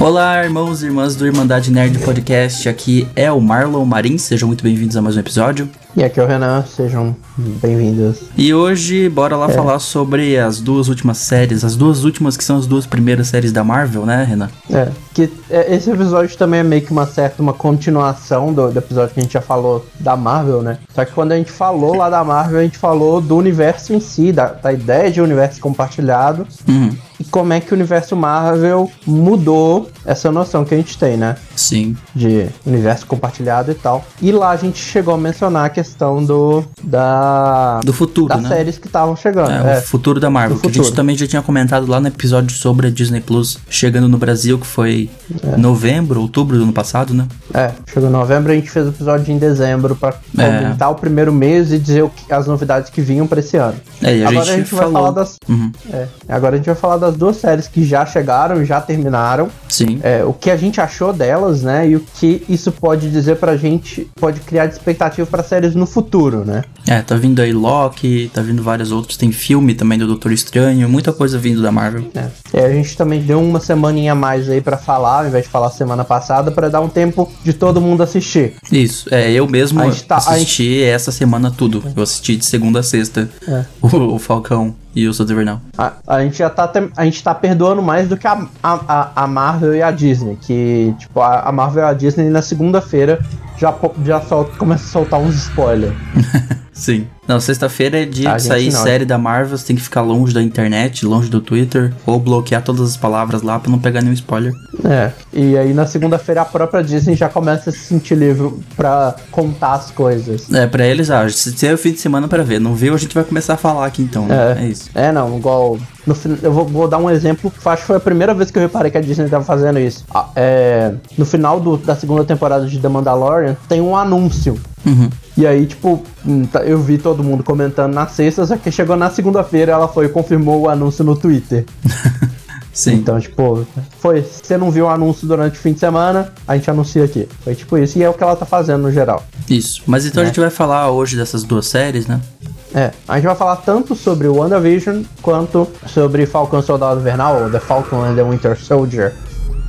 Olá, irmãos e irmãs do Irmandade Nerd Podcast. Aqui é o Marlon Marins. Sejam muito bem-vindos a mais um episódio. E aqui é o Renan, sejam bem-vindos. E hoje, bora lá é. falar sobre as duas últimas séries, as duas últimas que são as duas primeiras séries da Marvel, né, Renan? É, que é, esse episódio também é meio que uma certa uma continuação do, do, episódio que a gente já falou da Marvel, né? Só que quando a gente falou lá da Marvel, a gente falou do universo em si, da, da ideia de universo compartilhado. Uhum. E como é que o universo Marvel mudou essa noção que a gente tem, né? Sim. De universo compartilhado e tal. E lá a gente chegou a mencionar que questão do da do futuro, das né? séries que estavam chegando. É, é, o futuro da Marvel, que a gente também já tinha comentado lá no episódio sobre a Disney Plus chegando no Brasil, que foi é. novembro, outubro do ano passado, né? É, chegou em novembro, a gente fez o episódio em dezembro para é. comentar o primeiro mês e dizer o que, as novidades que vinham para esse ano. É, e a agora gente a gente falou... vai falar das uhum. é, agora a gente vai falar das duas séries que já chegaram, já terminaram. Sim. É, o que a gente achou delas, né? E o que isso pode dizer pra gente, pode criar de expectativa para séries no futuro, né? É, tá vindo aí Loki, tá vindo vários outros, tem filme também do Doutor Estranho, muita coisa vindo da Marvel. É, é a gente também deu uma semaninha a mais aí para falar, ao invés de falar semana passada, para dar um tempo de todo mundo assistir. Isso, é, eu mesmo tá, assisti gente... essa semana tudo. Eu assisti de segunda a sexta é. o, o Falcão e o Soldado Invernal. A, a gente já tá, a gente tá perdoando mais do que a, a, a Marvel e a Disney, que, tipo, a, a Marvel e a Disney na segunda-feira já, já solta, começa a soltar uns spoilers. Sim. Não, sexta-feira é dia de sair não. série da Marvel, você tem que ficar longe da internet, longe do Twitter, ou bloquear todas as palavras lá pra não pegar nenhum spoiler. É, e aí na segunda-feira a própria Disney já começa a se sentir livre pra contar as coisas. É, pra eles, ah, se é o fim de semana pra ver, não viu, a gente vai começar a falar aqui então, né? É, é isso. É, não, igual no, eu vou, vou, dar um exemplo, acho que foi a primeira vez que eu reparei que a Disney estava fazendo isso. Ah, é, no final do, da segunda temporada de The Mandalorian, tem um anúncio. Uhum. E aí, tipo, hum, tá, eu vi todo mundo comentando na sexta, só que chegou na segunda-feira ela foi e confirmou o anúncio no Twitter. Sim. Então, tipo, foi. Se você não viu o anúncio durante o fim de semana, a gente anuncia aqui. Foi tipo isso. E é o que ela tá fazendo no geral. Isso. Mas então é. a gente vai falar hoje dessas duas séries, né? É, a gente vai falar tanto sobre o WandaVision quanto sobre Falcão Soldado Invernal, ou The Falcon and the Winter Soldier.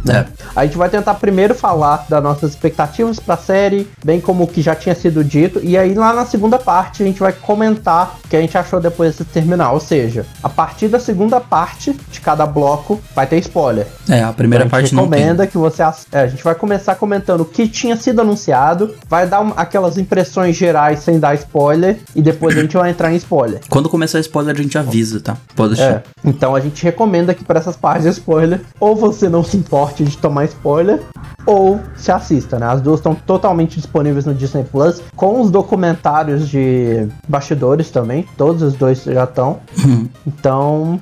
Né? É. A gente vai tentar primeiro falar das nossas expectativas para a série, bem como o que já tinha sido dito, e aí lá na segunda parte a gente vai comentar o que a gente achou depois de terminar. Ou seja, a partir da segunda parte de cada bloco vai ter spoiler. É, a primeira então, a parte recomenda que você é, a gente vai começar comentando o que tinha sido anunciado, vai dar um, aquelas impressões gerais sem dar spoiler e depois a gente vai entrar em spoiler. Quando começar spoiler a gente avisa, tá? Pode deixar. É, então a gente recomenda que para essas partes de spoiler ou você não se importa de tomar spoiler ou se assista, né? As duas estão totalmente disponíveis no Disney Plus, com os documentários de bastidores também, todos os dois já estão. Uhum. então,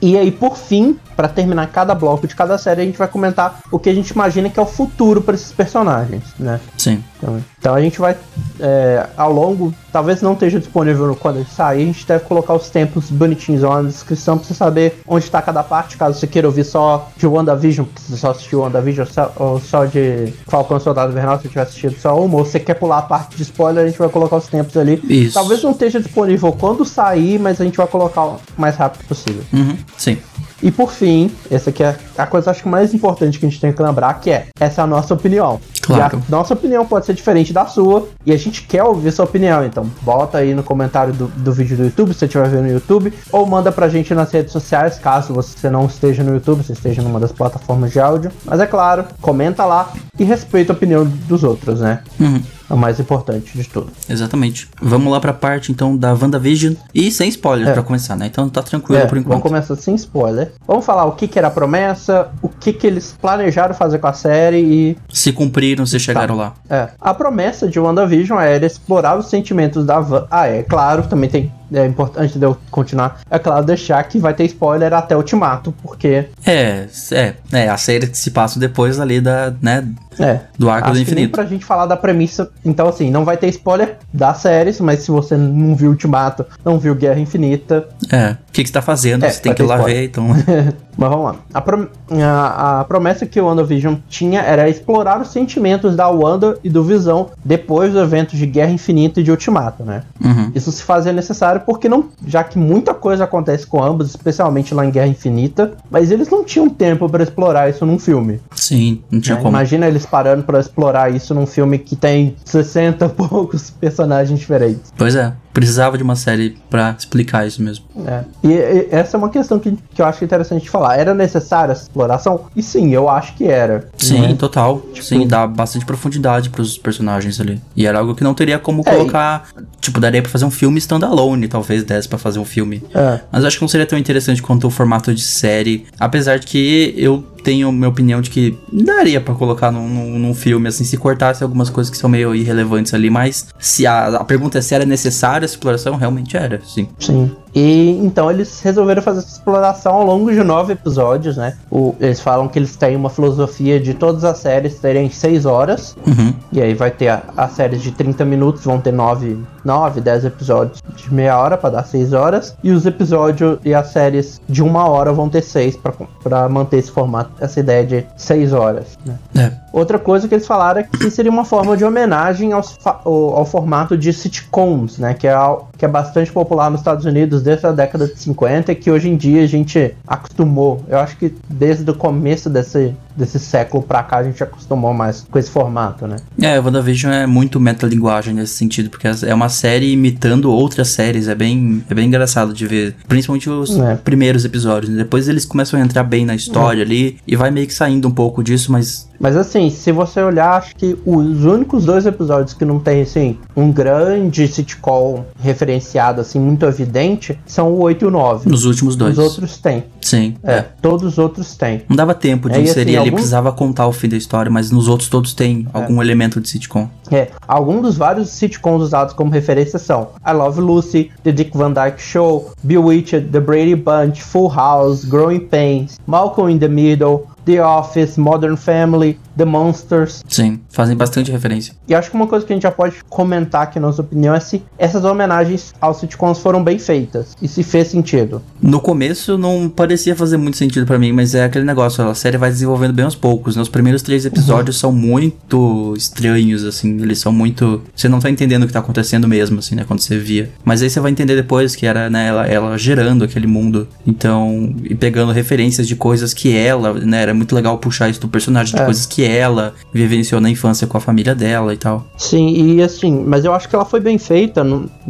e aí, por fim, para terminar cada bloco de cada série, a gente vai comentar o que a gente imagina que é o futuro para esses personagens, né? Sim. Então, então a gente vai, é, ao longo, talvez não esteja disponível quando ele sair, a gente deve colocar os tempos bonitinhos lá na descrição para você saber onde está cada parte, caso você queira ouvir só de WandaVision, que você só assistiu WandaVision, ou só de Falcão Soldado Invernal, se você tiver assistido só uma, ou você quer pular a parte de spoiler, a gente vai colocar os tempos ali. Isso. Talvez não esteja disponível quando sair, mas a gente vai colocar o mais rápido possível. Uhum, sim. E por fim, essa aqui é a coisa acho que mais importante que a gente tem que lembrar, que é essa é a nossa opinião. Claro. E a nossa opinião pode ser diferente da sua e a gente quer ouvir sua opinião. Então, bota aí no comentário do, do vídeo do YouTube, se você estiver vendo no YouTube, ou manda pra gente nas redes sociais, caso você não esteja no YouTube, você esteja numa das plataformas de áudio. Mas é claro, comenta lá e respeita a opinião dos outros, né? Uhum. O mais importante de tudo. Exatamente. Vamos lá pra parte então da WandaVision e sem spoiler é. pra começar, né? Então tá tranquilo é, por enquanto. Vamos começar sem spoiler. Vamos falar o que, que era a promessa, o que, que eles planejaram fazer com a série e. Se cumpriram, se chegaram tá. lá. É. A promessa de WandaVision era explorar os sentimentos da Van. Ah, é claro, também tem é importante de eu continuar, é claro, deixar que vai ter spoiler até Ultimato, porque. É, é, é, a série que se passa depois ali da, né, é, do Arco do Infinito. Que pra gente falar da premissa, então assim, não vai ter spoiler das séries, mas se você não viu Ultimato, não viu Guerra Infinita. É, o que, que você tá fazendo? É, você tem que ir lá ver, então. Mas vamos lá. A, prom a, a, promessa que o WandaVision tinha era explorar os sentimentos da Wanda e do Visão depois do evento de Guerra Infinita e de Ultimato, né? Uhum. Isso se fazia necessário porque não, já que muita coisa acontece com ambos, especialmente lá em Guerra Infinita, mas eles não tinham tempo para explorar isso num filme. Sim, não tinha né? como. Imagina eles parando para explorar isso num filme que tem 60 poucos personagens diferentes. Pois é precisava de uma série para explicar isso mesmo. É. E, e, essa é uma questão que, que eu acho interessante de falar. Era necessária essa exploração? E sim, eu acho que era. Sim, né? total. Tipo... Sim, dá bastante profundidade pros personagens ali. E era algo que não teria como é, colocar. E... Tipo, daria pra fazer um filme standalone, talvez desse pra fazer um filme. É. Mas eu acho que não seria tão interessante quanto o formato de série. Apesar de que eu tenho minha opinião de que daria para colocar num, num, num, filme, assim, se cortasse algumas coisas que são meio irrelevantes ali, mas se a, a pergunta é se era necessária essa exploração, realmente era, sim. Sim. E então eles resolveram fazer essa exploração ao longo de nove episódios, né? O, eles falam que eles têm uma filosofia de todas as séries terem seis horas. Uhum. E aí vai ter as séries de 30 minutos, vão ter nove, nove, dez episódios de meia hora para dar seis horas. E os episódios e as séries de uma hora vão ter seis para manter esse formato, essa ideia de seis horas. Né? É. Outra coisa que eles falaram é que seria uma forma de homenagem ao, ao, formato de sitcoms, né? Que é, que é bastante popular nos Estados Unidos desde a década de 50 e que hoje em dia a gente acostumou. Eu acho que desde o começo desse, desse século pra cá a gente acostumou mais com esse formato, né? É, WandaVision é muito metalinguagem nesse sentido, porque é uma série imitando outras séries, é bem, é bem engraçado de ver, principalmente os é. primeiros episódios, né? depois eles começam a entrar bem na história é. ali e vai meio que saindo um pouco disso, mas... Mas assim, se você olhar, acho que os únicos dois episódios que não tem, assim, um grande sitcom referenciado, assim, muito evidente, são o 8 e o 9. Nos últimos dois. Os outros tem. Sim. É, todos os outros têm. Não dava tempo de é, inserir assim, ele precisava contar o fim da história, mas nos outros todos tem é. algum elemento de sitcom. É, alguns dos vários sitcoms usados como referência são I Love Lucy, The Dick Van Dyke Show, Bewitched, The Brady Bunch, Full House, Growing Pains, Malcolm in the Middle, The Office, Modern Family, The Monsters. Sim, fazem bastante referência. E acho que uma coisa que a gente já pode comentar aqui, na nossa opinião, é se essas homenagens aos sitcoms foram bem feitas e se fez sentido. No começo não parecia fazer muito sentido para mim, mas é aquele negócio, a série vai desenvolvendo bem aos poucos. Né? Os primeiros três episódios uhum. são muito estranhos, assim, eles são muito. Você não tá entendendo o que tá acontecendo mesmo, assim, né? Quando você via. Mas aí você vai entender depois que era, né, ela, ela gerando aquele mundo. Então, e pegando referências de coisas que ela, né, era muito legal puxar isso do personagem, de é. coisas que ela vivenciou na infância com a família dela e tal. Sim, e assim, mas eu acho que ela foi bem feita.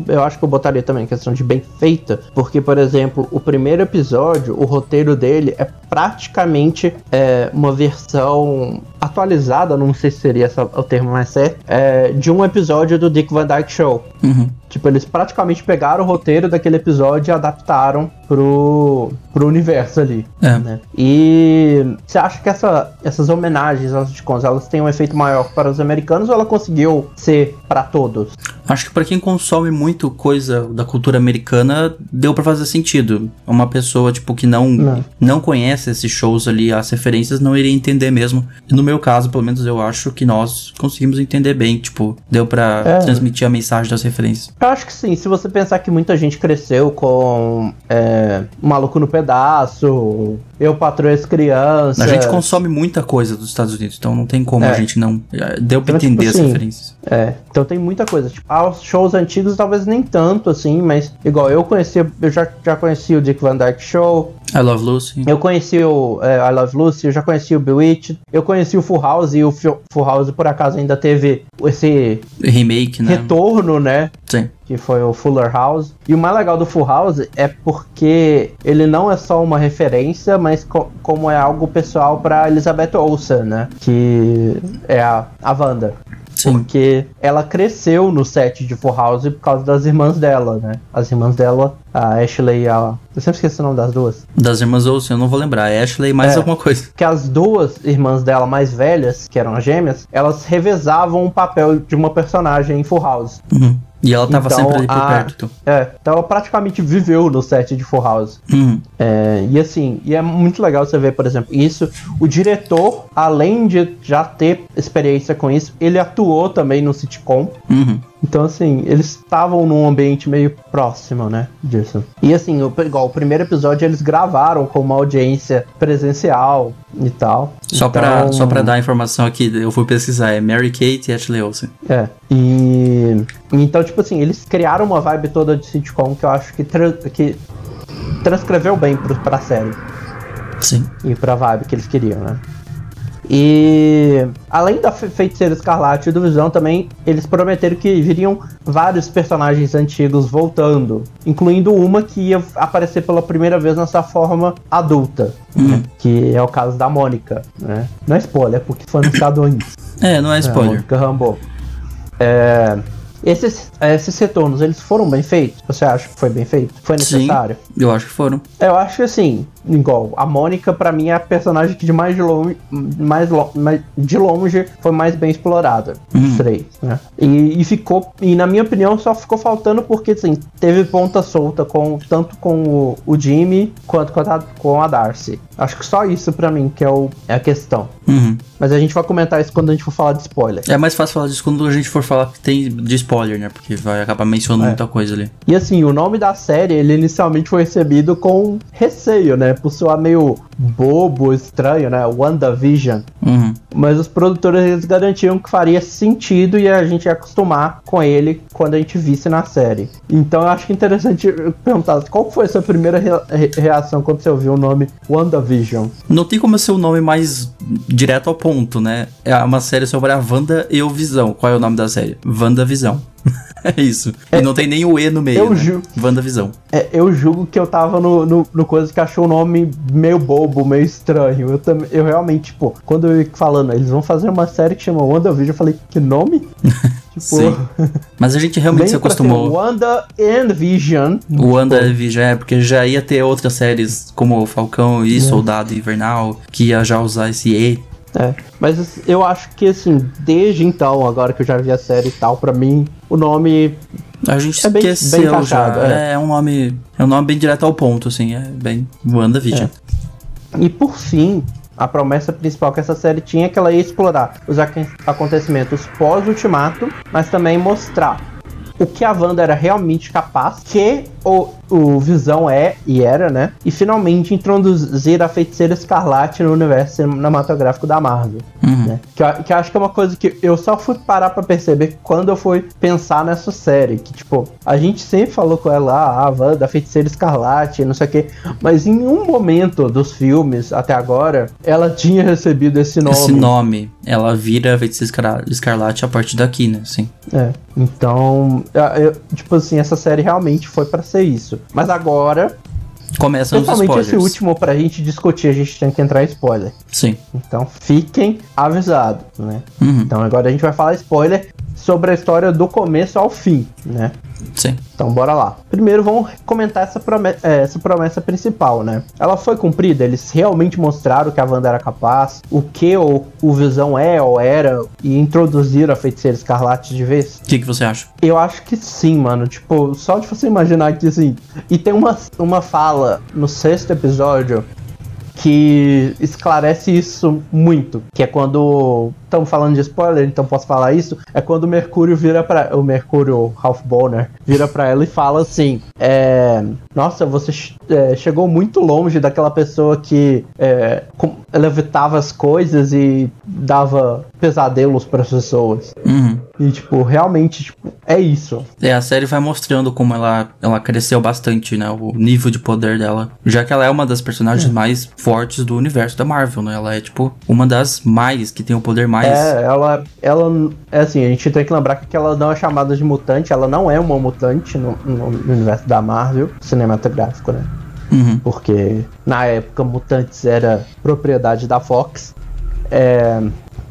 Eu acho que eu botaria também a questão de bem feita, porque, por exemplo, o primeiro episódio, o roteiro dele é praticamente é, uma versão atualizada, não sei se seria essa, o termo mais certo, é, de um episódio do Dick Van Dyke Show. Uhum. Tipo, eles praticamente pegaram o roteiro daquele episódio e adaptaram pro, pro universo ali. É. Né? E você acha que essa, essas homenagens aos sitcoms, elas têm um efeito maior para os americanos ou ela conseguiu ser para todos? Acho que para quem consome muito coisa da cultura americana, deu para fazer sentido. Uma pessoa, tipo, que não, não, não conhece esses shows ali, as referências, não iria entender mesmo. E no meu caso, pelo menos eu acho que nós conseguimos entender bem, tipo, deu para é. transmitir a mensagem das referências. Eu acho que sim, se você pensar que muita gente cresceu com é, Maluco no Pedaço, Eu Patroa as Crianças. A gente consome muita coisa dos Estados Unidos, então não tem como é. a gente não. Deu pra então, tipo entender tipo, as assim, referências. É, então tem muita coisa. Tipo, aos shows antigos talvez nem tanto, assim, mas igual eu conheci, eu já, já conheci o Dick Van Dyke Show. I Love Lucy. Eu conheci o é, I Love Lucy, eu já conheci o Bewitched, eu conheci o Full House e o Full House por acaso ainda teve esse remake, né? Retorno, né? Sim que foi o Fuller House. E o mais legal do Full House é porque ele não é só uma referência, mas co como é algo pessoal para Elizabeth Olsen, né? Que é a, a Wanda. Sim. Porque ela cresceu no set de Full House por causa das irmãs dela, né? As irmãs dela, a Ashley e a. Eu sempre esqueci o nome das duas. Das irmãs Olsen, eu não vou lembrar. É Ashley mais é, alguma coisa. Que as duas irmãs dela mais velhas, que eram as gêmeas, elas revezavam o papel de uma personagem em Full House. Uhum. E ela tava então, sempre ali por a, perto. Então. É, então ela praticamente viveu no set de Full House. Uhum. É, e assim, e é muito legal você ver, por exemplo, isso. O diretor, além de já ter experiência com isso, ele atuou também no sitcom. Uhum. Então, assim, eles estavam num ambiente meio próximo, né? Disso. E assim, o, igual o primeiro episódio eles gravaram com uma audiência presencial e tal. Só, então, pra, só pra dar a informação aqui, eu fui pesquisar, é Mary Kate e Ashley Olsen. É. E. Então, tipo assim, eles criaram uma vibe toda de sitcom que eu acho que, tra que transcreveu bem pro, pra série. Sim. E pra vibe que eles queriam, né? E além da Fe- Feiticeira Escarlate e do Visão, também eles prometeram que viriam vários personagens antigos voltando, incluindo uma que ia aparecer pela primeira vez na sua forma adulta, né? que é o caso da Mônica, né? Não é spoiler, é porque foi anunciado antes. É, não é É, spoiler. Mônica Rambeau. É, esses, esses retornos, eles foram bem feitos? Você acha que foi bem feito? Foi Sim, necessário? eu acho que foram. Eu acho que assim, igual, a Mônica pra mim é a personagem que de mais de longe, mais, lo- mais- de longe foi mais bem explorada dos três, né? E, e ficou, e na minha opinião só ficou faltando porque assim, teve ponta solta com tanto com o, o Jimmy quanto com a, com a Darcy. Acho que só isso pra mim que é, o, é a questão. Uhum. Mas a gente vai comentar isso quando a gente for falar de spoiler. É mais fácil falar disso quando a gente for falar que tem de spoiler, né? Porque vai acabar mencionando É. muita coisa ali. E assim, o nome da série, ele inicialmente foi recebido com receio, né? Por soar meio bobo, estranho, né? WandaVision. Uhum. Mas os produtores eles garantiam que faria sentido e a gente ia acostumar com ele quando a gente visse na série. Então eu acho que interessante perguntar qual foi a sua primeira re- reação quando você ouviu o nome WandaVision? Não tem como ser o nome mais direto ao ponto, né? É uma série sobre a Wanda e o Visão. Qual é o nome da série? Wanda Visão. é isso. E não tem nem o E no meio. eu né? ju- Wanda Visão. É, eu julgo que eu tava no, no, no coisa que achou o nome meio bobo, meio estranho. Eu, também, eu realmente, tipo, quando eu ia falando, eles vão fazer uma série que chama WandaVision, eu falei, que nome? tipo, Sim. Mas a gente realmente se acostumou. Wanda and Vision. O WandaVision é porque já ia ter outras séries como Falcão e Soldado Invernal que ia já usar esse E. É, mas eu acho que assim, desde então, agora que eu já vi a série e tal, pra mim, o nome A gente É bem- bem esqueceu já. encaixado, É. é. um nome. É um nome bem direto ao ponto, assim. É bem WandaVision. E por fim, a promessa principal que essa série tinha é que ela ia explorar os acontecimentos pós-ultimato, mas também mostrar o que a Wanda era realmente capaz, que o, o Visão é e era, né? E finalmente introduzir a feiticeira escarlate no universo cinematográfico da Marvel. Uhum. né? Que, eu- que eu acho que é uma coisa que eu só fui parar pra perceber quando eu fui pensar nessa série. Que, tipo, a gente sempre falou com ela, ah, a Wanda, a feiticeira escarlate, não sei o quê. Mas em um momento dos filmes, até agora, ela tinha recebido esse nome. Esse nome, ela vira Feiticeira Escar- Escarlate a partir daqui, né? Sim. É, então, eu- tipo assim, essa série realmente foi pra isso. Mas agora, Começam os principalmente spoilers. esse último pra gente discutir, a gente tem que entrar em spoiler. Sim. Então fiquem avisados, né? Uhum. Então agora a gente vai falar spoiler sobre a história do começo ao fim, né? Sim. Então bora lá. Primeiro vamos comentar essa promessa, essa promessa principal, né? Ela foi cumprida, eles realmente mostraram que a Wanda era capaz, o que o, o Visão é ou era, e introduziram a feiticeira escarlate de vez. O que, que você acha? Eu acho que sim, mano. Tipo, só de você imaginar que assim. E tem uma, uma fala no sexto episódio que esclarece isso muito. Que é quando. Estamos falando de spoiler, então posso falar isso. É quando o Mercúrio vira pra. O Mercúrio, Ralph Bonner, vira pra ela e fala assim: é, Nossa, você é, chegou muito longe daquela pessoa que é, levitava as coisas e dava pesadelos pras pessoas. Uhum. E, tipo, realmente, tipo, é isso. É, a série vai mostrando como ela, ela cresceu bastante, né? O nível de poder dela. Já que ela é uma das personagens mais fortes do universo da Marvel, né? Ela é, tipo, uma das mais, que tem o poder mais. É, ela, ela, é assim, a gente tem que lembrar que ela não é chamada de mutante, ela não é uma mutante no, no- no universo da Marvel, cinematográfico, né? Uhum. Porque na época mutantes era propriedade da Fox. É,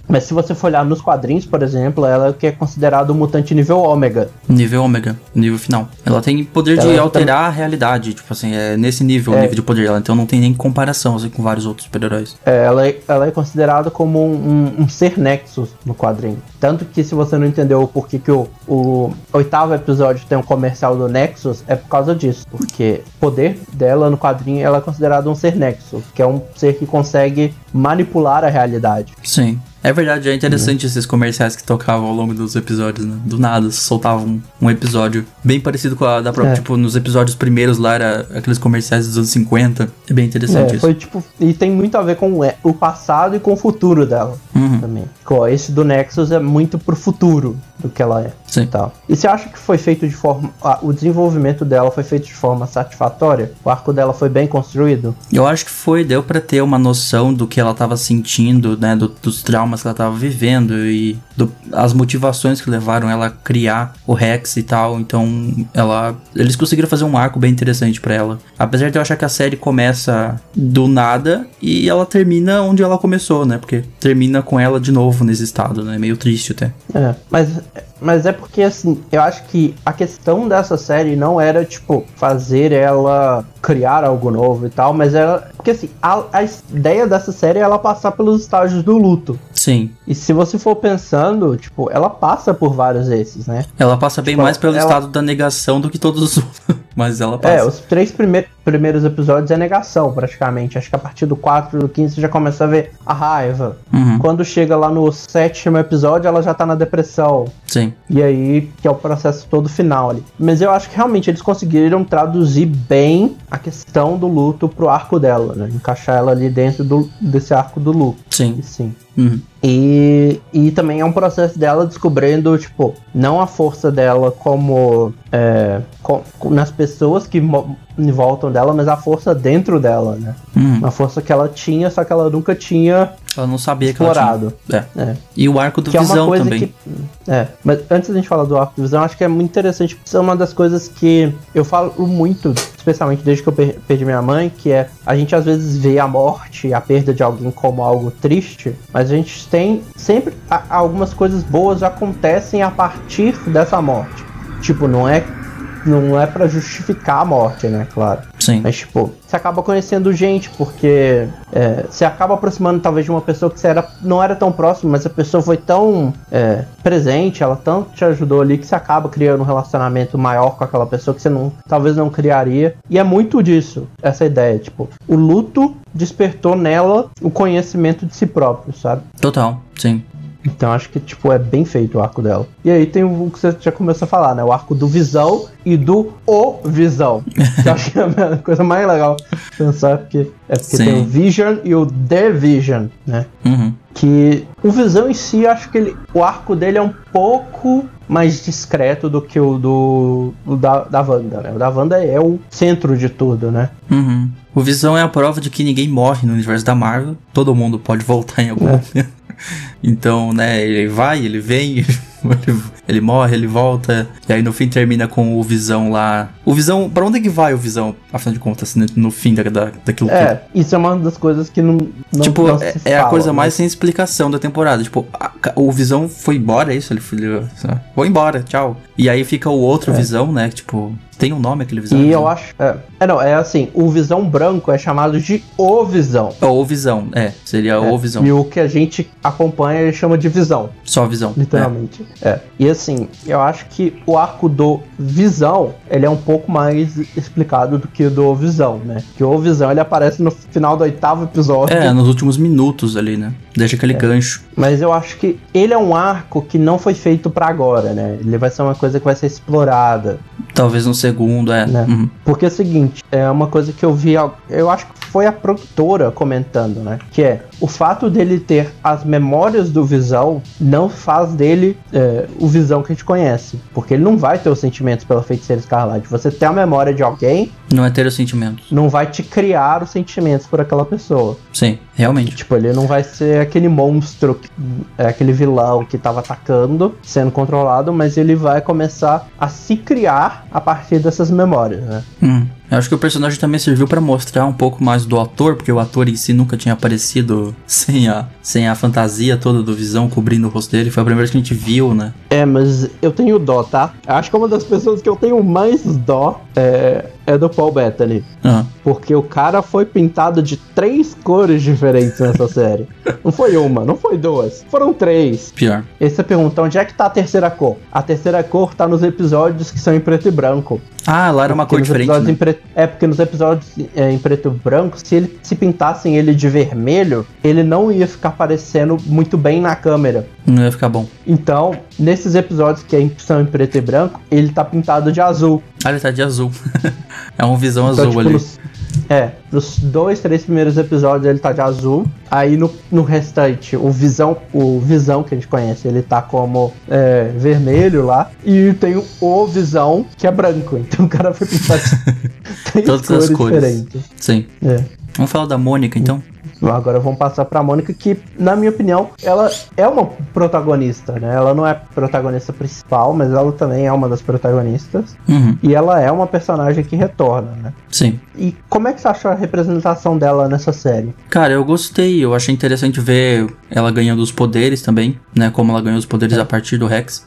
mas se você for olhar nos quadrinhos, por exemplo, ela é que é considerado um mutante nível ômega. Nível ômega, nível final. Ela tem poder de Ela alterar a realidade, tipo assim, é nesse nível, o É. nível de poder dela. Então não tem nem comparação, assim, com vários outros super-heróis. É, ela, é, ela é considerada como um, um- um ser Nexus no quadrinho. Tanto que se você não entendeu o porquê que o, o oitavo episódio tem um comercial do Nexus, é por causa disso. Porque o poder dela no quadrinho ela é considerada um ser Nexus, que é um ser que consegue manipular a realidade. Sim. É verdade, é interessante esses comerciais que tocavam ao longo dos episódios, né? Do nada, soltavam um, um episódio bem parecido com a da própria. É. Tipo, nos episódios primeiros lá era aqueles comerciais dos anos 50. É bem interessante É, isso. foi tipo. E tem muito a ver com o- o passado e com o futuro dela Uhum. também. Ó, esse do Nexus é muito pro futuro do que ela é. Sim. E, tal. e você acha que foi feito de forma. ah, o desenvolvimento dela foi feito de forma satisfatória? O arco dela foi bem construído? Eu acho que foi, deu pra ter uma noção do que ela tava sentindo, né? do- dos traumas que ela tava vivendo e do- as motivações que levaram ela a criar o Rex e tal. Então, ela. Eles conseguiram fazer um arco bem interessante pra ela. Apesar de eu achar que a série começa do nada e ela termina onde ela começou, né? Porque termina com ela de novo nesse estado, né? Meio triste até. É, mas, mas é porque assim, eu acho que a questão dessa série não era, tipo, fazer ela criar algo novo e tal, mas era. Porque assim, a, a ideia dessa série é ela passar pelos estágios do luto. Sim. E se você for pensando, tipo, ela passa por vários desses, né? Ela passa bem Tipo, mais pelo ela- estado da negação do que todos os outros. Mas ela passa. É, os três prime primeiros episódios é negação, praticamente. Acho que a partir do 4 do 15 você já começa a ver a raiva. Uhum. Quando chega lá no sétimo episódio, ela já tá na depressão. Sim. E aí, que é o processo todo final ali. Mas eu acho que realmente eles conseguiram traduzir bem a questão do luto pro arco dela, né? Encaixar ela ali dentro do, desse arco do luto. Sim. E sim. Uhum. E, e também é um processo dela descobrindo, tipo, não a força dela como é, co- nas pessoas que em voltam dela, mas a força dentro dela, né? Uhum. Uma força que ela tinha, só que ela nunca tinha Ela não sabia que ela explorado. tinha. É. É. E o arco do Que é Visão coisa também. que. É, mas antes da gente falar do arco de visão, acho que é muito interessante, isso é uma das coisas que eu falo muito, especialmente desde que eu per- perdi minha mãe, que é a gente às vezes vê a morte, a perda de alguém como algo triste, mas a gente tem sempre algumas coisas boas acontecem a partir dessa morte. Tipo, não é não é para justificar a morte, né, claro. Sim. Mas, tipo, você acaba conhecendo gente, porque é, você acaba aproximando talvez de uma pessoa que você era, não era tão próximo, mas a pessoa foi tão é, presente, ela tanto te ajudou ali, que você acaba criando um relacionamento maior com aquela pessoa que você não, talvez não criaria. E é muito disso, essa ideia. Tipo, o luto despertou nela o conhecimento de si próprio, sabe? Total. Sim. Então acho que, tipo, é bem feito o arco dela. E aí tem o que você já começou a falar, né? O arco do Visão e do O Visão. que eu acho que é a coisa mais legal pensar, porque é porque Sim. tem o Vision e o The Vision, né? Uhum. Que o Visão em si, eu acho que ele, o arco dele é um pouco mais discreto do que o do, o da, da Wanda, né? O da Wanda é o centro de tudo, né? Uhum. O Visão é a prova de que ninguém morre no universo da Marvel. Todo mundo pode voltar em algum É. momento. Então, né, ele vai, ele vem, ele morre, ele volta. E aí no fim termina com o Visão lá. O Visão, pra onde é que vai o Visão, afinal de contas, no, no fim da, da, daquilo? É, isso é uma das coisas que não. não Tipo, não é, é a fala, coisa né? mais sem explicação da temporada. Tipo, a- o Visão foi embora, é isso? Ele foi. Vou embora, tchau. E aí fica o outro Visão, né? Tipo, tem um nome aquele Visão? É. E Visão? eu acho. É, é, não, é assim, o Visão Branco é chamado de O Visão. Ou Visão, é. Seria o Visão. E o que a gente acompanha ele chama de Visão, Só Visão. literalmente. É. E assim, eu acho que o arco do Visão, ele é um pouco mais explicado do que o do Visão, né? Que o Visão ele aparece no final do oitavo episódio. É, nos últimos minutos ali, né? Deixa É. aquele gancho. Mas eu acho que ele é um arco que não foi feito pra agora, né? Ele vai ser uma coisa que vai ser explorada. Talvez no segundo, é. Né? Uhum. Porque é o seguinte, é uma coisa que eu vi, eu acho que foi a produtora comentando, né? Que é o fato dele ter as memórias do Visão não faz dele é, o Visão que a gente conhece. Porque ele não vai ter os sentimentos pela feiticeira escarlate. Você ter a memória de alguém Não é ter os sentimentos. não vai te criar os sentimentos por aquela pessoa. Sim, realmente. Tipo, ele não vai ser aquele monstro, é, aquele vilão que tava atacando, sendo controlado, mas ele vai começar a se criar a partir dessas memórias, né? Hum. Eu acho que o personagem também serviu pra mostrar um pouco mais do ator, porque o ator em si nunca tinha aparecido sem a, sem a fantasia toda do Visão cobrindo o rosto dele. Foi a primeira vez que a gente viu, né? É, mas eu tenho dó, tá? Acho que é uma das pessoas que eu tenho mais dó é, é do Paul Bettany. Aham. Porque o cara foi pintado de três cores diferentes nessa série. Não foi uma, não foi duas. Foram três. Pior. E você pergunta, onde é que tá a terceira cor? A terceira cor tá nos episódios que são em preto e branco. Ah, lá era uma Porque cor diferente. né? preto- É, porque nos episódios é, em preto e branco, se, ele, se pintassem ele de vermelho, ele não ia ficar aparecendo muito bem na câmera. Não ia ficar bom. Então, nesses episódios que são em preto e branco, ele tá pintado de azul. Ah, ele tá de azul. é um visão Então, azul tipo, ali. nos- é, nos dois, três primeiros episódios ele tá de azul. Aí no, no restante, o Visão, o Visão que a gente conhece, ele tá como é, vermelho lá. E tem o- Visão, que é branco. Então o cara foi pintado de três Todas as cores. diferentes. Sim. É. Vamos falar da Mônica, então? Agora vamos passar pra Mônica, que, na minha opinião, ela é uma protagonista, né? Ela não é protagonista principal, mas ela também é uma das protagonistas. Uhum. E ela é uma personagem que retorna, né? Sim. E como é que você achou a representação dela nessa série? Cara, eu gostei. Eu achei interessante ver ela ganhando os poderes também, né? Como ela ganhou os poderes a partir do Rex.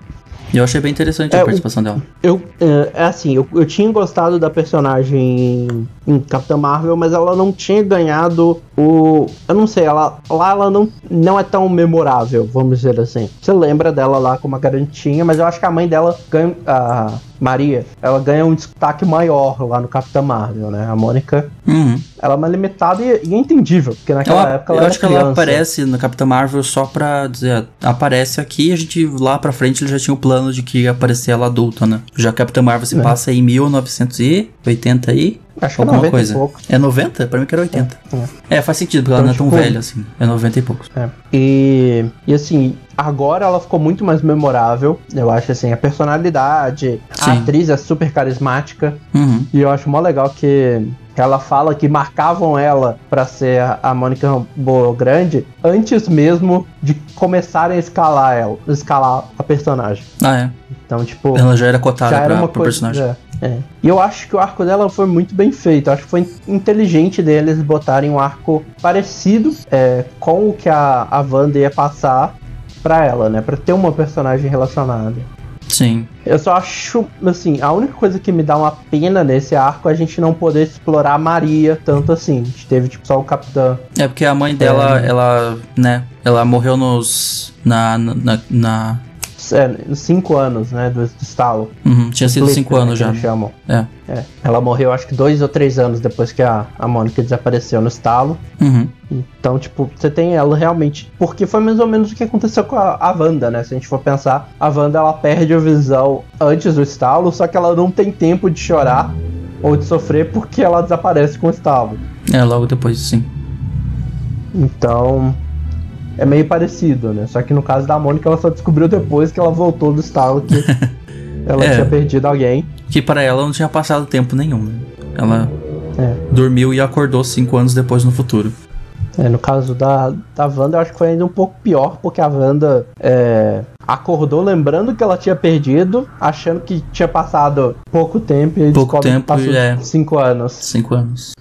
Eu achei bem interessante É, a o- participação dela. Eu, é, é assim, eu, eu tinha gostado da personagem em, Capitã Marvel, mas ela não tinha ganhado o. Eu não sei, ela, lá ela não, não é tão memorável, vamos dizer assim. Você lembra dela lá como uma garantinha, mas eu acho que a mãe dela ganha. A Maria, ela ganha um destaque maior lá no Capitã Marvel, né? A Mônica, Uhum. ela é uma limitada e, e é entendível, porque naquela Ela- época ela eu acho que criança. ela aparece no Capitã Marvel só pra dizer, aparece aqui e a gente lá pra frente ele já tinha o plano de que ia aparecer ela adulta, né? Já que a Capitã Marvel se É. passa em 1980 e Acho que é alguma 90 e coisa. poucos. É 90? Pra mim que era 80. É, faz sentido, porque ela Então, não é tão tipo, velha assim. É 90 e poucos. É. E, e assim, agora ela ficou muito mais memorável. Eu acho assim, a personalidade, a Sim. atriz é super carismática. Uhum. E eu acho mó legal que ela fala que marcavam ela pra ser a- a Mônica Rambeau grande antes mesmo de começarem a escalar ela, escalar a personagem. Ah, é. Então, tipo, Ela já era cotada já era pra, uma pro personagem. É, é. E eu acho que o arco dela foi muito bem feito. Eu acho que foi inteligente deles botarem um arco parecido é, com o que a, a Wanda ia passar pra ela, né? Pra ter uma personagem relacionada. Sim. Eu só acho, assim, a única coisa que me dá uma pena nesse arco é a gente não poder explorar a Maria tanto assim. A gente teve, tipo, só o Capitão. É porque a mãe dela, ela, né, ela morreu nos. Na, na- na- É, cinco anos, né? Do, do estalo. uhum, tinha sido Blip, cinco né, anos já. chamam. É. É. Ela morreu, acho que dois ou três anos depois que a, a Mônica desapareceu no estalo. Uhum. Então, tipo, você tem ela realmente. Porque foi mais ou menos o que aconteceu com a, a Wanda, né? Se a gente for pensar, a Wanda ela perde a visão antes do estalo, só que ela não tem tempo de chorar ou de sofrer porque ela desaparece com o estalo. É, logo depois, sim. Então. É meio parecido, né? Só que no caso da Mônica, ela só descobriu depois que ela voltou do estalo que ela É. tinha perdido alguém. Que para ela não tinha passado tempo nenhum. né? Ela É. dormiu e acordou cinco anos depois no futuro. É, no caso da, da Wanda, eu acho que foi ainda um pouco pior, porque a Wanda é, acordou lembrando que ela tinha perdido, achando que tinha passado pouco tempo, e Pouco descobre tempo, que passou é. cinco anos. Cinco anos.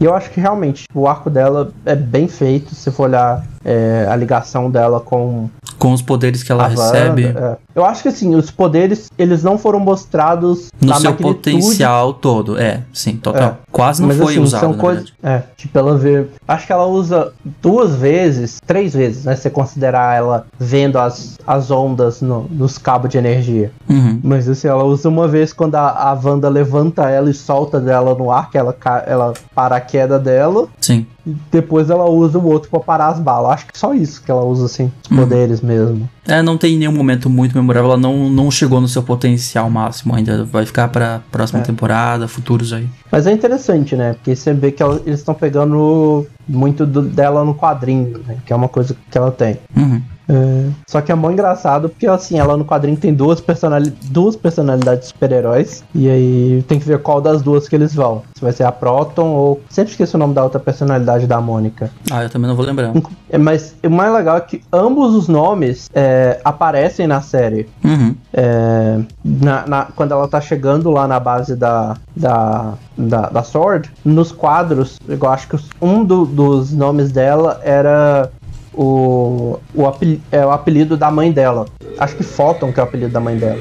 E eu acho que realmente o arco dela é bem feito, se for olhar é, a ligação dela com Com os poderes que ela recebe. É. Eu acho que assim, os poderes, eles não foram mostrados No seu magnitude potencial todo. É, sim, total. É. Quase não Mas foi assim, usado, são coisas. É, tipo, ela vê. Acho que ela usa duas vezes, três vezes, né? Se você considerar ela vendo as, as ondas no- nos cabos de energia. Uhum. Mas assim, ela usa uma vez quando a, a Wanda levanta ela e solta dela no ar, que ela, ela para a queda dela. Sim. E depois ela usa o outro pra parar as balas. Acho que só isso que ela usa, assim, os Uhum. poderes mesmo. É, não tem nenhum momento muito memorável. Ela não, não chegou no seu potencial máximo ainda. Vai ficar pra próxima É. temporada, futuros aí. Mas é interessante, né? Porque você vê que ela- eles estão pegando muito do- dela no quadrinho, né? Que é uma coisa que ela tem. Uhum. É, Só que é mó engraçado porque assim, ela no quadrinho tem duas, personali duas personalidades de super-heróis. E aí tem que ver qual das duas que eles vão. Se vai ser a Proton ou. Sempre esqueço o nome da outra personalidade da Mônica. Ah, eu também não vou lembrar. É, Mas o mais legal é que ambos os nomes é, aparecem na série. Uhum. É, na- na- quando ela tá chegando lá na base da, da, da, da Sword, nos quadros, eu acho que um do- dos nomes dela era o, o, apeli- é, o apelido da mãe dela. Acho que Photon que é o apelido da mãe dela.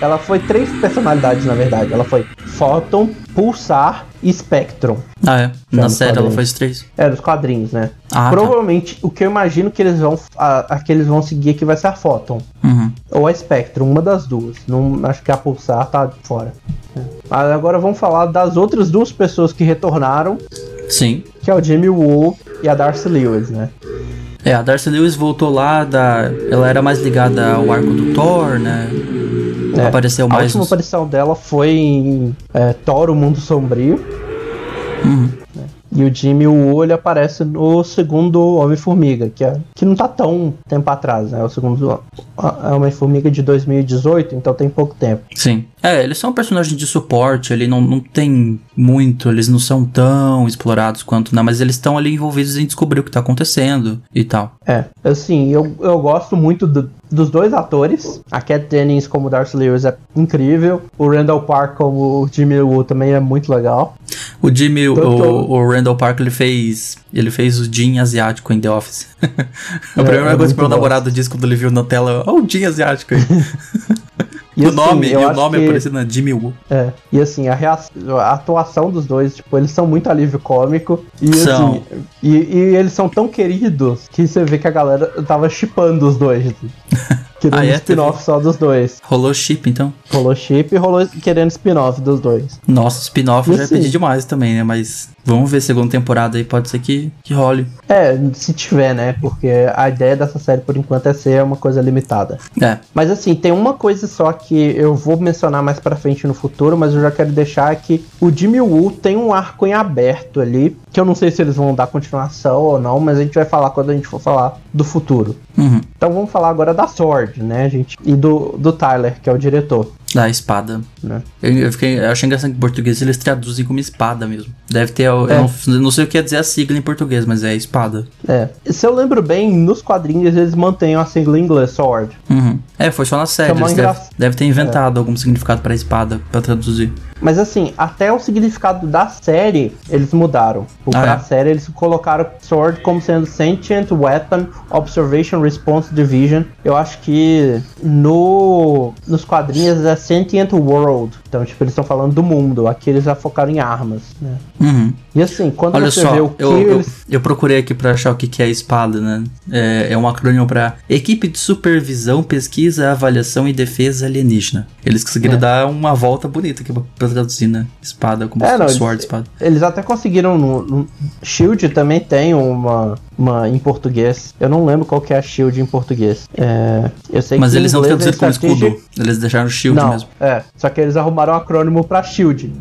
Ela foi três personalidades, na verdade. Ela foi Photon, Pulsar e Spectrum. Ah, é. Na série ela faz três. É, dos quadrinhos, né? Ah, tá. Provavelmente, o que eu imagino que eles vão. A, a que eles vão seguir aqui vai ser a Photon. Uhum. Ou a Spectrum, uma das duas. Não, acho que a Pulsar tá fora. É. Mas Agora vamos falar das outras duas pessoas que retornaram, Sim. que é o Jamie Woo e a Darcy Lewis, né? É, a Darcy Lewis voltou lá da. Ela era mais ligada ao arco do Thor, né? É. Apareceu A mais. última nos- aparição dela foi em é, Thor, o Mundo Sombrio. Uhum. E o Jimmy Woo, ele aparece no segundo Homem-Formiga, que, é, que não tá tão tempo atrás, né? O segundo a- Homem-Formiga de 2018, então tem pouco tempo. Sim. É, eles são personagens de suporte, ele não, não tem muito, eles não são tão explorados quanto, né? Mas eles estão ali envolvidos em descobrir o que tá acontecendo e tal. É, assim, eu, eu gosto muito do- dos dois atores. A Cat Dennings como Darcy Lewis é incrível. O Randall Park como Jimmy Woo também é muito legal. O Jimmy, o, Tanto- o Randall Park, ele fez. Ele fez o Jim asiático em The Office. a É, primeira é coisa que meu namorado disse quando ele viu na tela, ó, o Jim asiático aí. E o assim, nome, e o nome que- é parecido na Jimmy Woo. É, e assim, a, rea- a atuação dos dois, tipo, eles são muito alívio cômico. E São. assim, e, e eles são tão queridos que você vê que a galera tava chipando os dois. assim. Querendo Ah, é? spin-off só dos dois. Rolou chip, então? Rolou chip e rolou querendo spin-off dos dois. Nossa, spin-off eu já assim- pedi demais também, né? Mas vamos ver segunda temporada aí, pode ser que, que role. É, se tiver, né? Porque a ideia dessa série por enquanto é ser uma coisa limitada. É, Mas assim, tem uma coisa só que eu vou mencionar mais pra frente no futuro, mas eu já quero deixar que o Jimmy Woo tem um arco em aberto ali, que eu não sei se eles vão dar continuação ou não, mas a gente vai falar quando a gente for falar do futuro. uhum. Então vamos falar agora da Sword, né, gente? E do, do Tyler, que é o diretor, Da espada. né? Eu, eu, fiquei, eu achei engraçado que em português eles traduzem como espada mesmo. Deve ter. Eu, É. eu não, não sei o que quer dizer a sigla em português, mas é espada. É. Se eu lembro bem, nos quadrinhos eles mantêm a sigla em inglês, Sword. Uhum. É, foi só na série. É Eles engra- deve, deve ter inventado algum significado pra espada pra traduzir. Mas assim, até o significado da série eles mudaram. Porque Ah, é? série eles colocaram Sword como sendo Sentient Weapon Observation Response Division. Eu acho que no nos quadrinhos é Sentient World. Então, tipo, eles estão falando do mundo. Aqui eles já focaram em armas, né? Uhum. E assim, quando Olha você só, vê o que eu, eu, eles. eu procurei aqui pra achar o que, que é espada, né? É, é um acrônimo pra Equipe de Supervisão, Pesquisa, Avaliação e Defesa Alienígena. Eles conseguiram É. dar uma volta bonita aqui pra, né? Espada, como É, não, sword, eles- espada. Eles até conseguiram no, no- Shield também tem uma, uma em português. Eu não lembro qual que é a Shield em português. É, eu sei Mas que eles não traduziram é como escudo. Eles deixaram shield não, mesmo. é. Só que eles arrumaram um acrônimo pra SHIELD.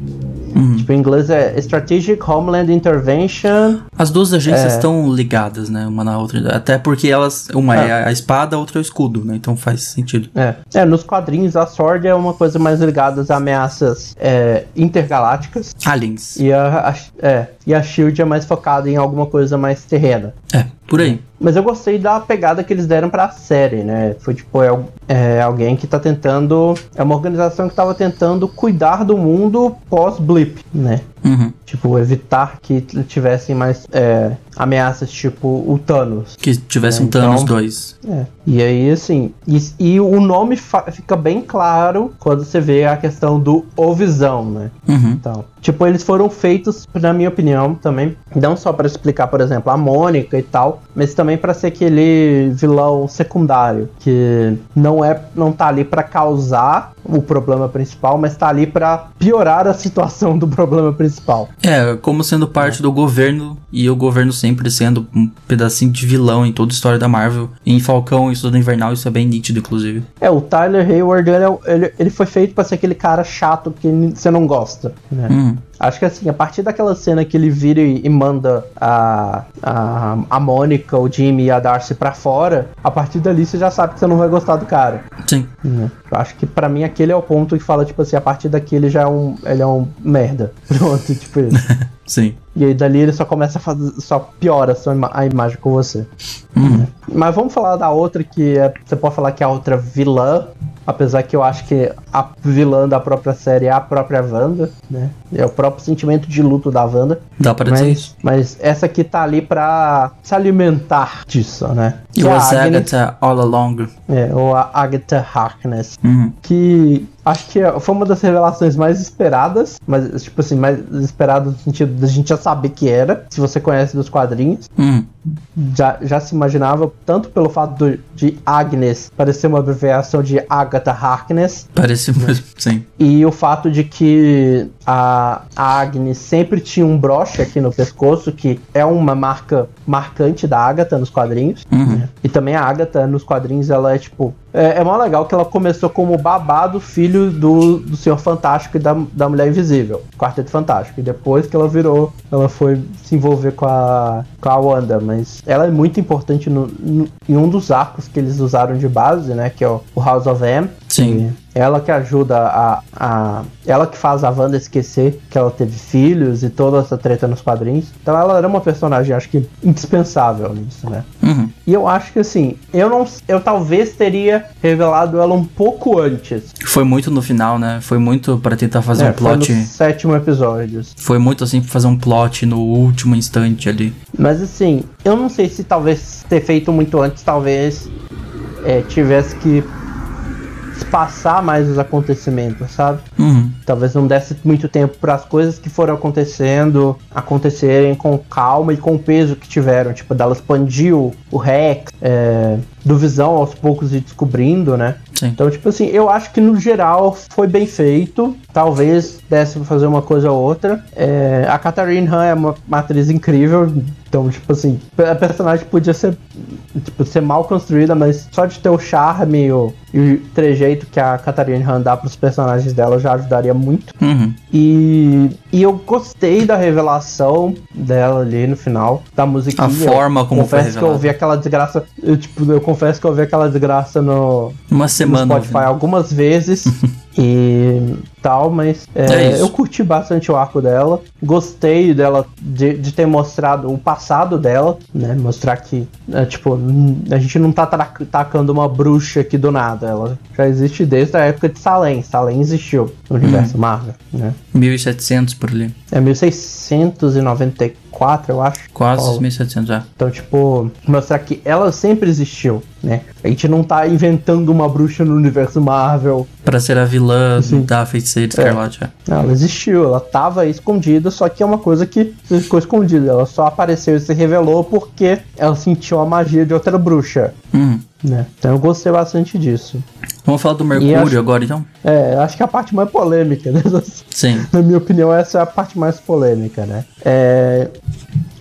Uhum. Tipo, em inglês é Strategic Homeland Intervention. As duas agências É. estão ligadas, né? Uma na outra. Até porque elas. Uma Ah. é a espada, a outra é o escudo, né? Então faz sentido. É. é, nos quadrinhos a Sword é uma coisa mais ligada às ameaças é, intergalácticas. Aliens. E a, a- é, e a SHIELD é mais focada em alguma coisa mais terrena. É, por aí. Mas eu gostei da pegada que eles deram pra série, né? Foi tipo, é, é alguém que tá tentando. É uma organização que tava tentando cuidar do mundo pós-blip, né? Uhum. Tipo, evitar que tivessem mais é, ameaças tipo o Thanos. Que tivesse É, um Thanos então- 2. É. E aí, assim, e, e o nome fica bem claro quando você vê a questão do O Visão, né? Uhum. Então, tipo, eles foram feitos, na minha opinião, também, não só pra explicar, por exemplo, a Mônica e tal, mas também pra ser aquele vilão secundário que não é, não tá ali pra causar o problema principal, mas tá ali pra piorar a situação do problema principal. É, como sendo parte do governo, e o governo sempre sendo um pedacinho de vilão em toda a história da Marvel. Em Falcão e Soldado Invernal, isso é bem nítido, inclusive. É, o Tyler Hayward, ele, é ele, ele foi feito pra ser aquele cara chato que você não gosta, né? Uhum. Acho que assim, a partir daquela cena que ele vira e, manda a, a, a Mônica, o Jimmy e a Darcy pra fora, a partir dali você já sabe que você não vai gostar do cara. Sim. né? Eu acho que pra mim aquele é o ponto que fala, tipo assim, a partir daqui ele já é um. Ele é um merda. Pronto, tipo isso. Sim. E aí dali ele só começa a fazer. só piora a, sua ima a imagem com você. Uhum. Mas vamos falar da outra que é, você pode falar que é a outra vilã. Apesar que eu acho que a vilã da própria série é a própria Wanda, né? É o próprio sentimento de luto da Wanda. Dá pra dizer Mas, isso. mas essa aqui tá ali pra se alimentar disso, né? Que é Agnes- Agatha all along. É, ou a Agatha Harkness. Uhum. Que acho que foi uma das revelações mais esperadas, mas tipo assim, mais esperadas no sentido da gente já saber que era, se você conhece dos quadrinhos. Uhum. Já, já se imaginava, tanto pelo fato do- de Agnes parecer uma abreviação de Agatha Harkness, Parece mesmo, sim. e o fato de que a, a Agnes sempre tinha um broche aqui no pescoço, que é uma marca marcante da Agatha nos quadrinhos. Uhum. E também a Agatha nos quadrinhos, ela é tipo. É, é mó legal que ela começou como babá do filho do, do Senhor Fantástico e da, da Mulher Invisível, Quarteto Fantástico. E depois que ela virou, ela foi se envolver com a, com a Wanda. Mas ela é muito importante no, no- em um dos arcos que eles usaram de base, né? Que é o, o House of M. Sim. Ela que ajuda a, a. Ela que faz a Wanda esquecer que ela teve filhos e toda essa treta nos quadrinhos. Então ela era uma personagem, acho que, indispensável nisso, né? Uhum. E eu acho que assim, eu não. Eu talvez teria revelado ela um pouco antes. Foi muito no final, né? Foi muito pra tentar fazer É, um foi plot. no sétimo episódio. Foi muito assim pra fazer um plot no último instante ali. Mas assim, eu não sei se talvez ter feito muito antes, talvez é, tivesse que passar mais os acontecimentos, sabe? Uhum. Talvez não desse muito tempo para as coisas que foram acontecendo acontecerem com calma e com o peso que tiveram. Tipo, dela expandir o, o Rex, é, do Visão aos poucos ir descobrindo, né? Sim. Então, tipo assim, eu acho que no geral foi bem feito. Talvez desse pra fazer uma coisa ou outra. É, a Catherine Han é uma, uma atriz incrível. Então, tipo assim, a personagem podia ser, tipo, ser mal construída, mas só de ter o charme e o, e o trejeito que a Catherine Han dá pros personagens dela já ajudaria muito. Uhum. E, e eu gostei da revelação dela ali no final, da musiquinha. A forma como foi confesso que eu ouvi aquela desgraça. Eu, tipo, eu confesso que eu ouvi aquela desgraça no, Uma no semana. Spotify ouvindo. algumas vezes e tal, mas é, É eu curti bastante o arco dela. Gostei dela de, de ter mostrado o passado dela, né? Mostrar que, é, tipo, a gente não tá tacando uma bruxa aqui do nada. Ela já existe desde a época de Salem. Salem existiu no universo Marvel, né? 1700 por ali. É 1694, eu acho. Quase Rola. 1700 já. Então, tipo, mostrar que ela sempre existiu, né? A gente não tá inventando uma bruxa no universo Marvel. Pra ser a vilã Sim. da feiticeira escarlate. é. Não, ela existiu, ela tava escondida, só que é uma coisa que ficou escondida. Ela só apareceu e se revelou porque ela sentiu a magia de outra bruxa, Uhum. né? Então eu gostei bastante disso. Vamos falar do Mercúrio acho- agora então? É, acho que a parte mais polêmica, né? Sim. Na minha opinião, essa é a parte mais polêmica, né? É,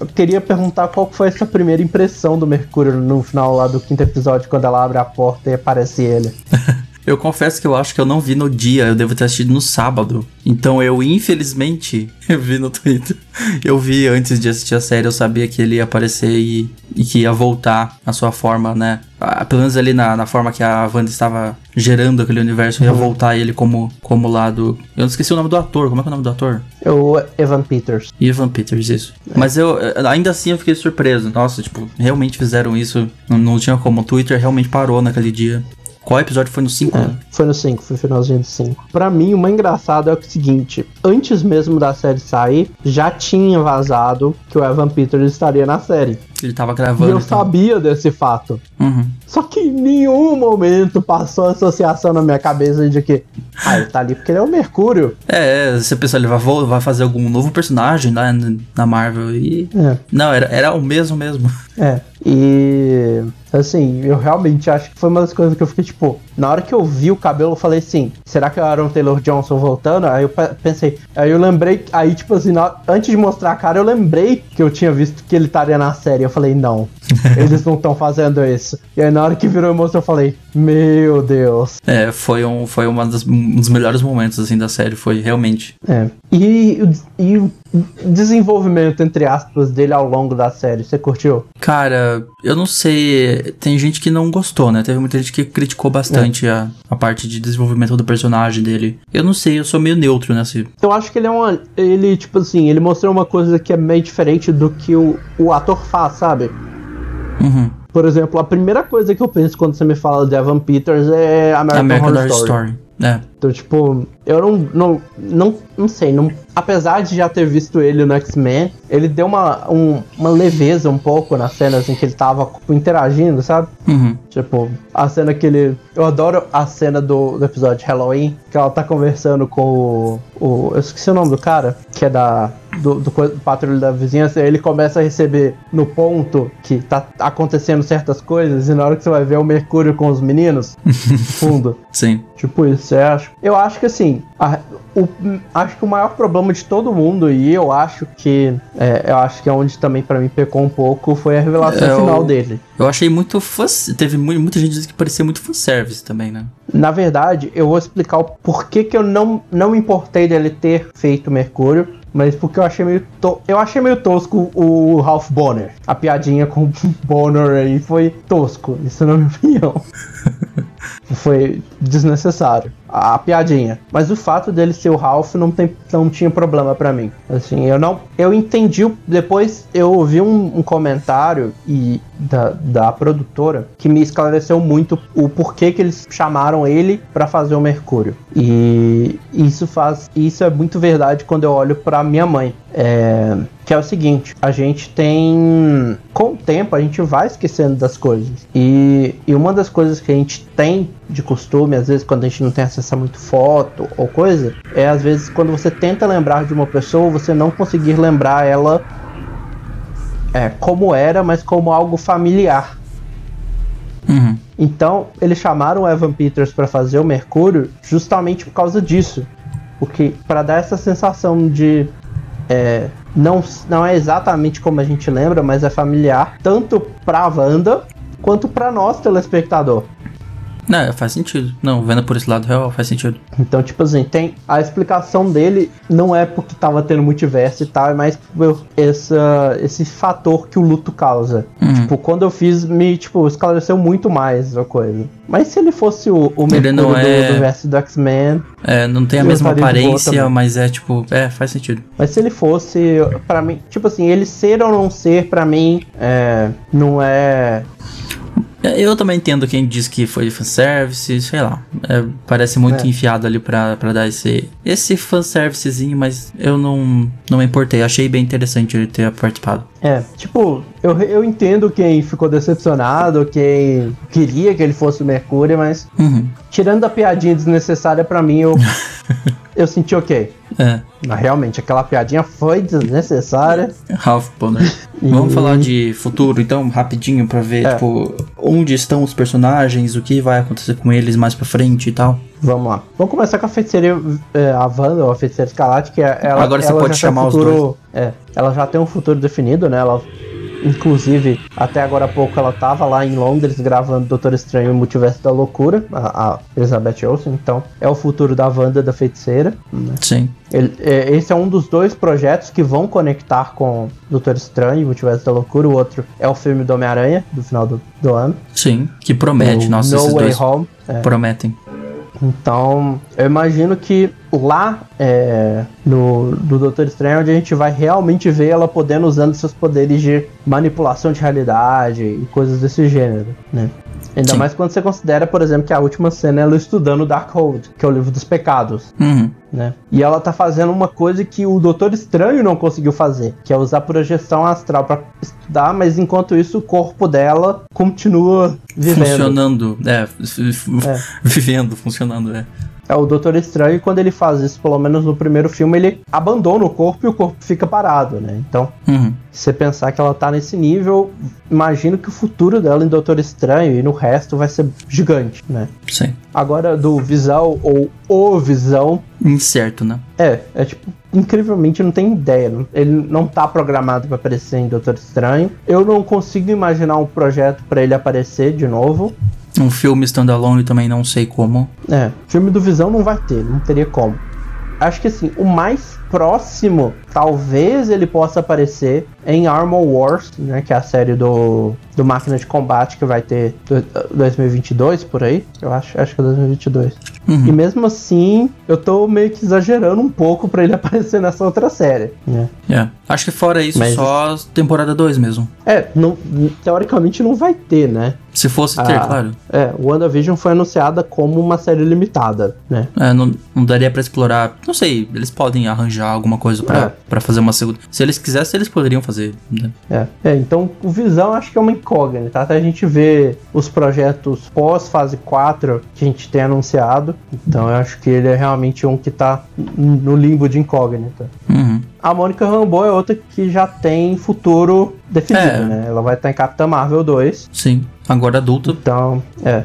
Eu queria perguntar qual foi essa primeira impressão do Mercúrio no final lá do quinto episódio, quando ela abre a porta e aparece ele. Eu confesso que eu acho que eu não vi no dia, eu devo ter assistido no sábado. Então eu, infelizmente, vi no Twitter. Eu vi antes de assistir a série, eu sabia que ele ia aparecer e, e que ia voltar à sua forma, né? Ah, Pelo menos ali na, na forma que a Wanda estava gerando aquele universo, ia voltar ele como, como lado. Eu não esqueci o nome do ator, como é que é o nome do ator? O Evan Peters. Ivan Peters, isso. Mas eu, eh, ainda assim, eu fiquei surpreso. Nossa, tipo, realmente fizeram isso. Não, não tinha como. O Twitter realmente parou naquele dia. Qual episódio foi no 5? É, foi no 5, foi finalzinho do 5. Pra mim, o mais engraçado é o seguinte: antes mesmo da série sair, já tinha vazado que o Evan Peters estaria na série. Ele tava E gravando. eu então. sabia desse fato. Uhum. Só que em nenhum momento passou a associação na minha cabeça de que. Ah, ele tá ali porque ele é o Mercúrio. É, é, você pensa, ele vai, vai fazer algum novo personagem lá n- na Marvel e. É. Não, era, era o mesmo mesmo. É, e assim, eu realmente acho que foi uma das coisas que eu fiquei tipo, na hora que eu vi o cabelo, eu falei assim, será que é o Aaron Taylor Johnson voltando? Aí eu pe- pensei, aí eu lembrei, aí tipo assim, na- antes de mostrar a cara, eu lembrei que eu tinha visto que ele estaria na série. Eu falei, não, eles não estão fazendo isso. E aí na hora que virou emoção eu falei, meu Deus. É, foi, um, foi uma das, um dos melhores momentos assim da série, foi realmente. É. E, e o desenvolvimento, entre aspas, dele ao longo da série, você curtiu? Cara, eu não sei. Tem gente que não gostou, né? Teve muita gente que criticou bastante é. a, a parte de desenvolvimento do personagem dele. Eu não sei, eu sou meio neutro nessa. Eu acho que ele é uma. Ele, tipo assim, ele mostrou uma coisa que é meio diferente do que o, o ator faz, sabe? Uhum. Por exemplo, a primeira coisa que eu penso quando você me fala de Evan Peters é American, American Horror, Horror Story. Story. É. Então, tipo, eu não, não, não, não sei, não, apesar de já ter visto ele no X-Men, ele deu uma, um, uma leveza um pouco nas cenas em que ele tava interagindo, sabe? Uhum. Tipo, a cena que ele. Eu adoro a cena do, do episódio Halloween, que ela tá conversando com o, o. Eu esqueci o nome do cara, que é da. Do, do, do patrulho da vizinhança, ele começa a receber no ponto que tá acontecendo certas coisas, e na hora que você vai ver o Mercúrio com os meninos, fundo. Sim. Tipo isso, Eu acho que assim, a, o, acho que o maior problema de todo mundo, e eu acho que é, eu acho que é onde também para mim pecou um pouco, foi a revelação é, final dele. Eu achei muito fã, teve muita gente dizendo que parecia muito fanservice também, né? Na verdade, eu vou explicar o porquê que eu não, não me importei dele ter feito Mercúrio, mas porque eu achei meio to... eu achei meio tosco o Ralph Bonner. A piadinha com o Bonner aí foi tosco, isso na minha opinião. foi desnecessário a, piadinha. Mas o fato dele ser o Ralph não, tem, não tinha problema para mim. Assim, eu não. Eu entendi. Depois eu ouvi um, um comentário e da, da produtora que me esclareceu muito o porquê que eles chamaram ele para fazer o Mercúrio. E isso faz. Isso é muito verdade quando eu olho para minha mãe. É, que é o seguinte, a gente tem. Com o tempo, a gente vai esquecendo das coisas. E, e uma das coisas que a gente tem de costume, às vezes quando a gente não tem acesso a muito foto ou coisa, é às vezes quando você tenta lembrar de uma pessoa, você não conseguir lembrar ela é, como era, mas como algo familiar. Uhum. Então, eles chamaram o Evan Peters para fazer o Mercúrio justamente por causa disso. Porque para dar essa sensação de é, não, não é exatamente como a gente lembra, mas é familiar, tanto pra Wanda quanto para nós, telespectador. Não, faz sentido. Não, vendo por esse lado real, faz sentido. Então, tipo assim, tem a explicação dele não é porque tava tendo multiverso e tal, é mais essa, esse fator que o luto causa. Uhum. Tipo, quando eu fiz, me, tipo, esclareceu muito mais a coisa. Mas se ele fosse o, o Mercúrio do, é... do verso do X-Men... É, não tem a mesma aparência, mas é, tipo, é, faz sentido. Mas se ele fosse, para mim, tipo assim, ele ser ou não ser, para mim, é, não é é, eu também entendo quem diz que foi fanservice, sei lá. É, parece muito é. enfiado ali pra, pra dar esse, esse fanservicezinho, mas eu não, não me importei. Achei bem interessante ele ter participado. É, tipo, eu, eu entendo quem ficou decepcionado, quem queria que ele fosse o Mercúrio, mas uhum. tirando a piadinha desnecessária para mim, eu, eu senti ok. É. Mas realmente, aquela piadinha foi desnecessária. Ralph Bonner. E... Vamos falar de futuro, então, rapidinho, pra ver, é. tipo, onde estão os personagens, o que vai acontecer com eles mais pra frente e tal. Vamos lá. Vamos começar com a feiticeira, é, a Wanda, ou a feiticeira Escarlate, que é, ela, Agora você pode chamar futuro, os dois. É, ela já tem um futuro definido, né? Ela Inclusive, até agora há pouco ela tava lá em Londres gravando Doutor Estranho e Multiverso da Loucura, a, a Elizabeth Olsen, então é o futuro da Wanda da Feiticeira. Né? Sim. Ele, é, esse é um dos dois projetos que vão conectar com Doutor Estranho e Multiverso da Loucura. O outro é o filme do Homem-Aranha, do final do, do ano. Sim, que promete, nossa, no esses Way dois Home. É. prometem. Então, eu imagino que lá é, no do Doutor Estranho, onde a gente vai realmente ver ela podendo usando seus poderes de manipulação de realidade e coisas desse gênero, né? Ainda Sim. mais quando você considera, por exemplo, que a última cena é ela estudando Darkhold, que é o livro dos pecados. Uhum. Né? E ela tá fazendo uma coisa que o Doutor Estranho não conseguiu fazer, que é usar projeção astral para estudar, mas enquanto isso o corpo dela continua vivendo. Funcionando, é, é. vivendo, funcionando, é. É o Doutor Estranho, quando ele faz isso, pelo menos no primeiro filme, ele abandona o corpo e o corpo fica parado, né? Então, Uhum. se você pensar que ela tá nesse nível, imagino que o futuro dela em Doutor Estranho e no resto vai ser gigante, né? Sim. Agora, do Visão ou o Visão, Incerto, né? é, é tipo, incrivelmente não tem ideia. Ele não tá programado pra aparecer em Doutor Estranho. Eu não consigo imaginar um projeto pra ele aparecer de novo. Um filme standalone também não sei como. É, filme do Visão não vai ter, não teria como. Acho que assim, o mais próximo, talvez ele possa aparecer em Armor Wars, né, que é a série do, do Máquina de Combate que vai ter do- 2022 por aí, eu acho, acho que é 2022. Uhum. E mesmo assim, eu tô meio que exagerando um pouco pra ele aparecer nessa outra série, né? É. Acho que fora isso, Mas- só temporada 2 mesmo. É, não, teoricamente não vai ter, né? Se fosse ter, Ah. claro. É, o WandaVision foi anunciada como uma série limitada, né? É, não, não daria pra explorar. Não sei, eles podem arranjar alguma coisa pra, É. pra fazer uma segunda. Se eles quisessem, eles poderiam fazer. né? É, é, então o Visão acho que é uma incógnita. Até a gente ver os projetos pós-fase 4 que a gente tem anunciado. Então eu acho que ele é realmente um que tá no limbo de incógnita. Uhum. A Mônica Rambeau é outra que já tem futuro definido, É. né? Ela vai estar em Capitã Marvel 2. Sim. Agora adulta. Então, é.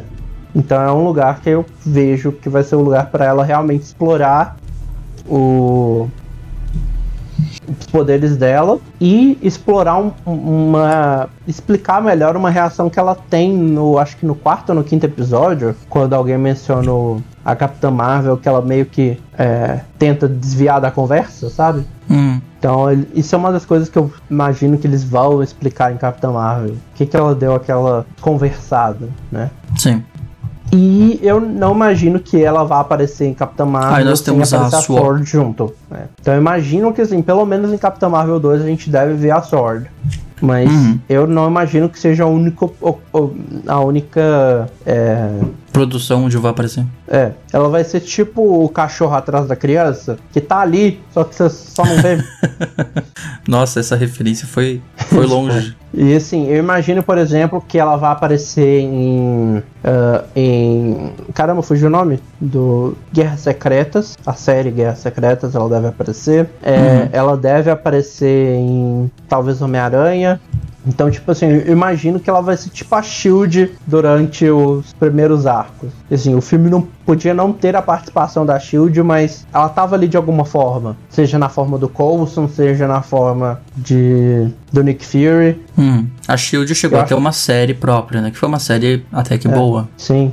Então é um lugar que eu vejo que vai ser um lugar para ela realmente explorar o os poderes dela e explorar um- uma explicar melhor uma reação que ela tem no acho que no quarto ou no quinto episódio quando alguém mencionou a Capitã Marvel que ela meio que é, tenta desviar da conversa sabe Uhum. então, isso é uma das coisas que eu imagino que eles vão explicar em Capitã Marvel. O que, que ela deu aquela conversada, né? Sim. E eu não imagino que ela vá aparecer em Capitã Marvel e nós temos a a Sword. Junto. né? Então eu imagino que, assim, pelo menos em Capitã Marvel 2 a gente deve ver a Sword. Mas Uhum. eu não imagino que seja a única, a única é, Produção onde vai aparecer. é, ela vai ser tipo o cachorro atrás da criança, que tá ali, só que você só não vê. Nossa, essa referência foi, foi longe. E assim, eu imagino, por exemplo, que ela vai aparecer em. ah, em. Caramba, fugiu o nome? Do Guerras Secretas. A série Guerras Secretas, ela deve aparecer. É, Ela deve aparecer em. Talvez Homem-Aranha. Então, tipo assim, eu imagino que ela vai ser tipo a Shield durante os primeiros arcos. Assim, o filme não podia não ter a participação da Shield, mas ela tava ali de alguma forma. Seja na forma do Coulson, seja na forma de do Nick Fury. Hum. A Shield chegou Eu a ter acho- uma série própria, né? Que foi uma série até que É. boa. Sim.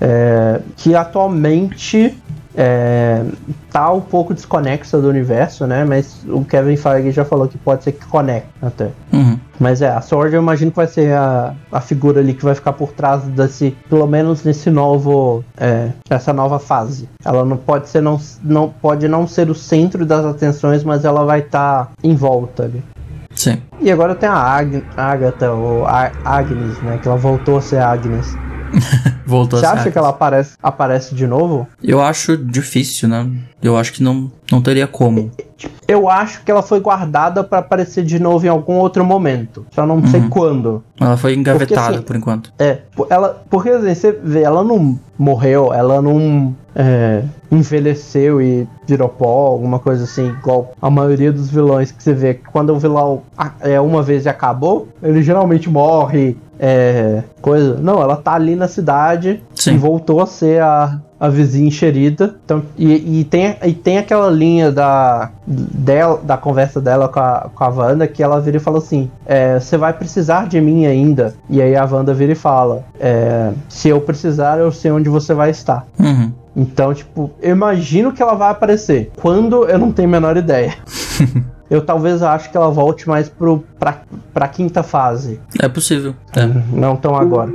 É, que atualmente é, tá um pouco desconexa do universo, né? Mas o Kevin Feige já falou que pode ser que conecte até. Uhum. Mas é, a Sword eu imagino que vai ser a, a figura ali que vai ficar por trás desse, pelo menos nesse novo, é, essa nova fase. Ela não pode ser não, não pode não ser o centro das atenções, mas ela vai estar em volta ali. Sim. E agora tem a Ag Agatha, ou a Agnes, né? Que ela voltou a ser Agnes. Voltou Você acha que ela aparece, aparece de novo? Eu acho difícil, né? Eu acho que não, não teria como. Eu acho que ela foi guardada pra aparecer de novo em algum outro momento. Só não sei quando. Ela foi engavetada assim- por enquanto. É, ela, porque assim, você vê, ela não morreu, ela não é, envelheceu e virou pó, alguma coisa assim, igual a maioria dos vilões que você vê. que Quando o vilão é uma vez e acabou, ele geralmente morre, é, coisa. Não, ela tá ali na cidade Sim. e voltou a ser a, a vizinha enxerida. Então, e, e, tem, e tem aquela linha da, dela, da conversa dela com a, com a Wanda que ela vira e fala assim: é, Você vai precisar de mim ainda. E aí a Wanda vira e fala: é, Se eu precisar, eu sei onde você vai estar. Uhum. Então, tipo, eu imagino que ela vai aparecer. Quando eu não tenho a menor ideia. eu talvez acho que ela volte mais pro, pra, pra quinta fase. É possível. É. Não tão agora.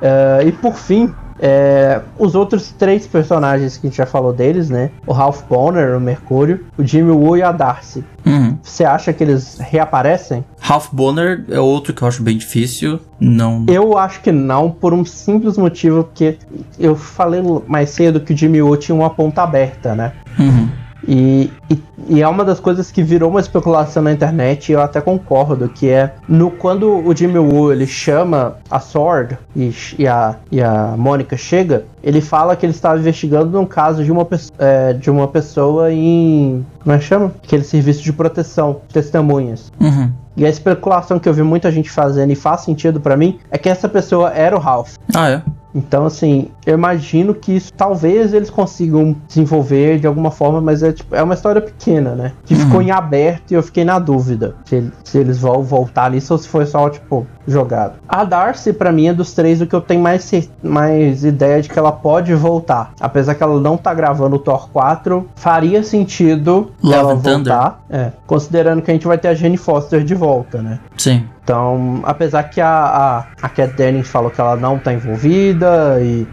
É, e por fim, é, os outros três personagens que a gente já falou deles, né? O Ralph Bonner, o Mercúrio, o Jimmy Woo e a Darcy. Uhum. Você acha que eles reaparecem? Ralph Bonner é outro que eu acho bem difícil. Não. Eu acho que não, por um simples motivo, porque eu falei mais cedo que o Jimmy Woo tinha uma ponta aberta, né? Uhum. E, e, e, é uma das coisas que virou uma especulação na internet, e eu até concordo, que é no quando o Jimmy Woo ele chama a Sword e, e a, e a Mônica chega, ele fala que ele estava investigando um caso de uma, é, de uma pessoa em. Como é que chama? Aquele serviço de proteção, testemunhas. Uhum. E a especulação que eu vi muita gente fazendo e faz sentido para mim é que essa pessoa era o Ralph. Ah, é? Então, assim, eu imagino que isso talvez eles consigam desenvolver de alguma forma, mas é, tipo, é uma história pequena, né? Que uhum. ficou em aberto e eu fiquei na dúvida se, se eles vão voltar ali ou se foi só, tipo, jogado. A Darcy, para mim, é dos três o que eu tenho mais, mais ideia de que ela pode voltar. Apesar que ela não tá gravando o Thor 4, faria sentido Love ela voltar. É, considerando que a gente vai ter a Jenny Foster de volta, né? Sim. Então, apesar que a, a, a Cat Dennings falou que ela não tá envolvida e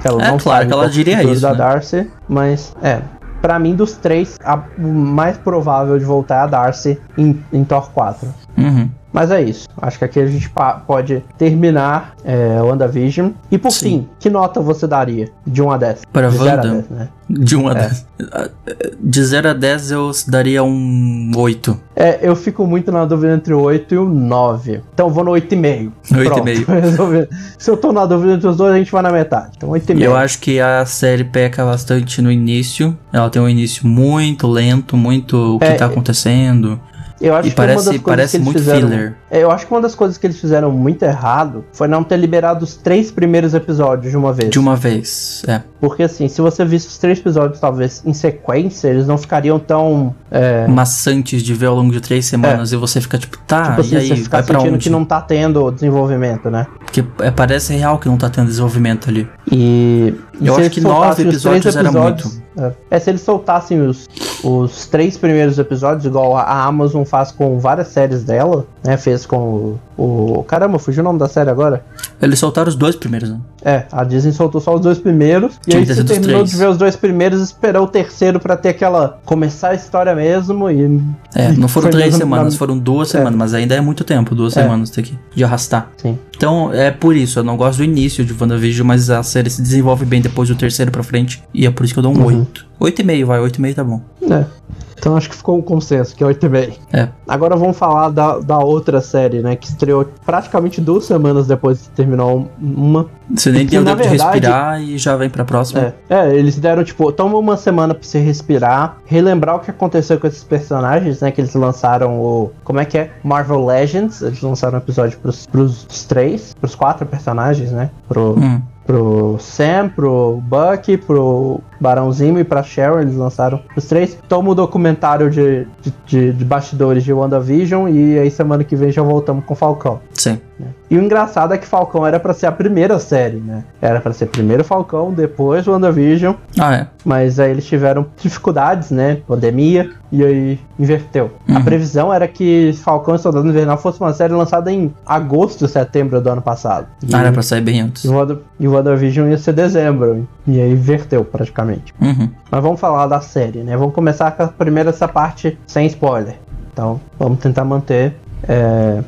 que ela é, não claro que ela diria isso, da né? Darcy, mas é, para mim dos três, a mais provável de voltar é a Darcy em, em Thor 4. Uhum. Mas é isso. Acho que aqui a gente pode terminar é, o WandaVision. E por Sim. fim, que nota você daria de 1 a 10? Para de Wanda? 0 a 10, né? De 1 a é. 10. De 0 a 10 eu daria um 8. É, eu fico muito na dúvida entre o 8 e o 9. Então eu vou no 8,5. 8,5. Se eu tô na dúvida entre os dois, a gente vai na metade. Então 8,5. Eu acho que a série peca bastante no início. Ela tem um início muito lento, muito o que é, tá acontecendo. Eu acho e que parece, uma das coisas parece que eles muito fizeram, filler. É, eu acho que uma das coisas que eles fizeram muito errado foi não ter liberado os três primeiros episódios de uma vez. De uma vez, é. Porque assim, se você visse os três episódios talvez em sequência, eles não ficariam tão é... maçantes de ver ao longo de três semanas é. e você fica tipo, tá, tipo assim, e aí, você fica vai onde? que não tá tendo desenvolvimento, né? Porque é, parece real que não tá tendo desenvolvimento ali. E, e eu acho que nove episódios, episódios era muito. É. é, se eles soltassem os, os três primeiros episódios, igual a Amazon faz com várias séries dela, né? Fez com o. o caramba, fugiu o nome da série agora? Eles soltaram os dois primeiros, né? É, a Disney soltou só os dois primeiros. e aí você terminou de ver os dois primeiros, esperou o terceiro para ter aquela. começar a história mesmo e. É, não foram três semanas, na... foram duas é. semanas, mas ainda é muito tempo, duas é. semanas ter que de arrastar. Sim. Então é por isso, eu não gosto do início de WandaVision, mas a série se desenvolve bem depois do terceiro pra frente. E é por isso que eu dou um uhum. 8. 8,5, vai, 8,5 tá bom. É. Então acho que ficou um consenso, que é 8,5. É. Agora vamos falar da, da outra série, né? Que estreou praticamente duas semanas depois que terminou uma. Você nem deu tempo de respirar e já vem pra próxima. É, é, eles deram, tipo, toma uma semana pra você respirar, relembrar o que aconteceu com esses personagens, né? Que eles lançaram o. Como é que é? Marvel Legends. Eles lançaram um episódio pros, pros três, pros quatro personagens, né? Pro. Hum pro Sam, pro Bucky, pro Barãozinho e pra Sharon, eles lançaram os três. Toma o documentário de, de, de, de bastidores de WandaVision e aí semana que vem já voltamos com Falcão. Sim. Né? E o engraçado é que Falcão era para ser a primeira série, né? Era para ser primeiro Falcão, depois WandaVision. Ah, é. Mas aí eles tiveram dificuldades, né? Pandemia, e aí inverteu. Uhum. A previsão era que Falcão e Soldado Invernal fosse uma série lançada em agosto, setembro do ano passado. E, ah, era pra sair bem antes. E o WandaVision ia ser dezembro. E aí inverteu praticamente. Uhum. Mas vamos falar da série, né? Vamos começar com a primeira essa parte sem spoiler. Então, vamos tentar manter é,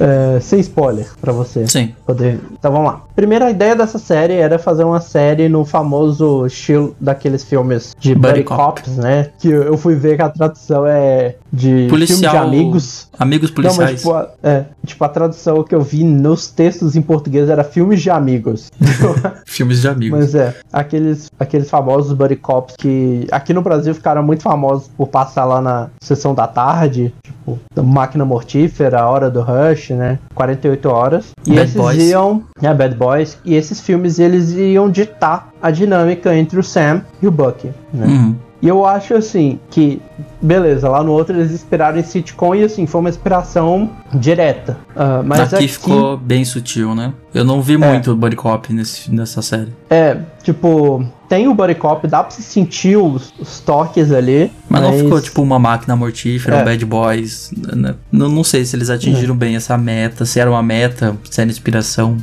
é, sem spoiler para você. Sim. Poder... Então vamos lá. Primeira ideia dessa série era fazer uma série no famoso estilo daqueles filmes de Buddy, Buddy Cops, né? Que eu fui ver que a tradução é de Policial... de amigos. Amigos policiais. Não, mas, tipo, a, é, tipo, a tradução que eu vi nos textos em português era filmes de amigos. filmes de amigos. Mas é, aqueles, aqueles famosos Buddy Cops que aqui no Brasil ficaram muito famosos por passar lá na sessão da tarde, tipo, Máquina Mortífera, Hora do Rush, né? 48 horas. E Bad esses Boys. iam. É, Bad Boys. E esses filmes eles iam ditar a dinâmica entre o Sam e o Bucky, né? Uhum. E eu acho assim que beleza, lá no outro eles inspiraram em sitcom e assim, foi uma inspiração direta. Uh, mas aqui, aqui, ficou bem sutil, né? Eu não vi é. muito Buddy Cop nesse, nessa série. É, tipo, tem o Buddy Cop, dá pra se sentir os, os toques ali. Mas, mas, não ficou tipo uma máquina mortífera, é. um Bad Boys. Né? Não, não sei se eles atingiram é. bem essa meta, se era uma meta, se era inspiração.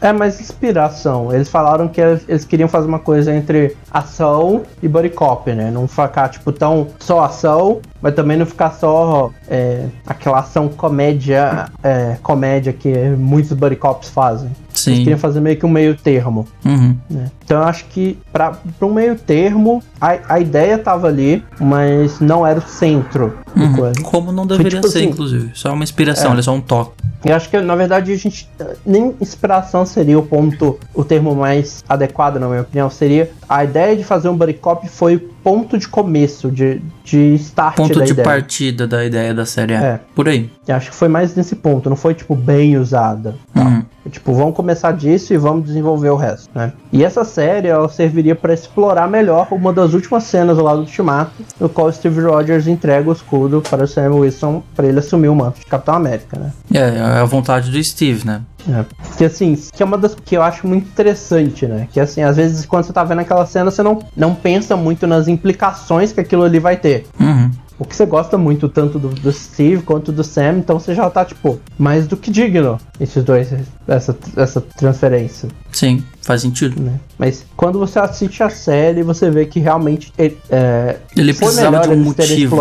É mais inspiração. Eles falaram que eles queriam fazer uma coisa entre ação e Buddy Cop, né? Não ficar, tipo, tão só ação ação, mas também não ficar só é, aquela ação comédia, é, comédia que muitos buddy cops fazem. Sim. Eles queriam fazer meio que um meio termo. Uhum. Né? Então eu acho que para um meio termo, a, a ideia tava ali, mas não era o centro uhum. Como não deveria tipo ser, assim, inclusive. Só uma inspiração, é. ele é só um toque. Eu acho que, na verdade, a gente. Nem inspiração seria o ponto, o termo mais adequado, na minha opinião. Seria a ideia de fazer um buddy cop foi o ponto de começo, de, de start Ponto da de ideia. partida da ideia da série. É. é. Por aí. Eu acho que foi mais nesse ponto, não foi, tipo, bem usada. Uhum. Tipo, vamos começar disso e vamos desenvolver o resto, né? E essa série, ela serviria para explorar melhor uma das últimas cenas lá do Ultimato, no qual Steve Rogers entrega o escudo para o Sam Wilson para ele assumir o manto de Capitão América, né? É, é a vontade do Steve, né? É. Que assim, que é uma das que eu acho muito interessante, né? Que assim, às vezes quando você tá vendo aquela cena, você não, não pensa muito nas implicações que aquilo ali vai ter. Uhum. O que você gosta muito tanto do, do, Steve quanto do Sam, então você já tá, tipo, mais do que digno esses dois, essa, essa transferência. Sim. Faz sentido. Né? Mas quando você assiste a série, você vê que realmente ele, é, ele precisava de um motivo.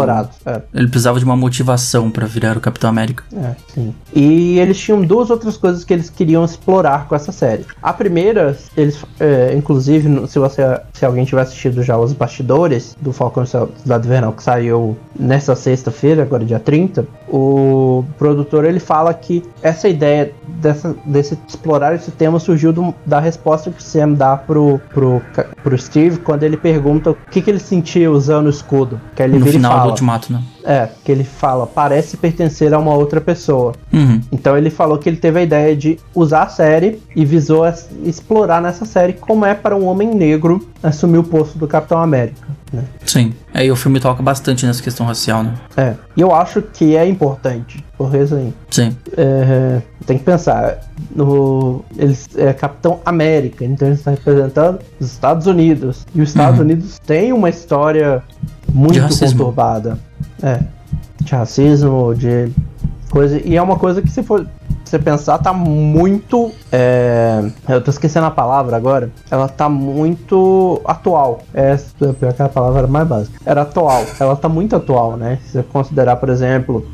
É. Ele precisava de uma motivação para virar o Capitão América. É, sim. E eles tinham duas outras coisas que eles queriam explorar com essa série. A primeira, eles, é, inclusive, se você, se alguém tiver assistido já os bastidores do Falcão da Invernal que saiu nessa sexta-feira, agora dia 30, o produtor ele fala que essa ideia dessa, desse explorar esse tema surgiu do, da resposta que o Sam dá pro, pro, pro Steve quando ele pergunta o que, que ele sentia usando o escudo. Que ele no final fala, do ultimato, né? É, que ele fala, parece pertencer a uma outra pessoa. Uhum. Então ele falou que ele teve a ideia de usar a série e visou explorar nessa série como é para um homem negro assumir o posto do Capitão América. Né? Sim, aí o filme toca bastante nessa questão racial, né? É, e eu acho que é importante, por assim. Sim. É, tem que pensar, no, ele é Capitão América, então ele está representando os Estados Unidos. E os Estados uhum. Unidos têm uma história muito conturbada. É. De racismo, de coisa. E é uma coisa que se for você pensar, tá muito. É... Eu tô esquecendo a palavra agora. Ela tá muito atual. É, pior que a palavra era mais básica. Era atual. Ela tá muito atual, né? Se você considerar, por exemplo,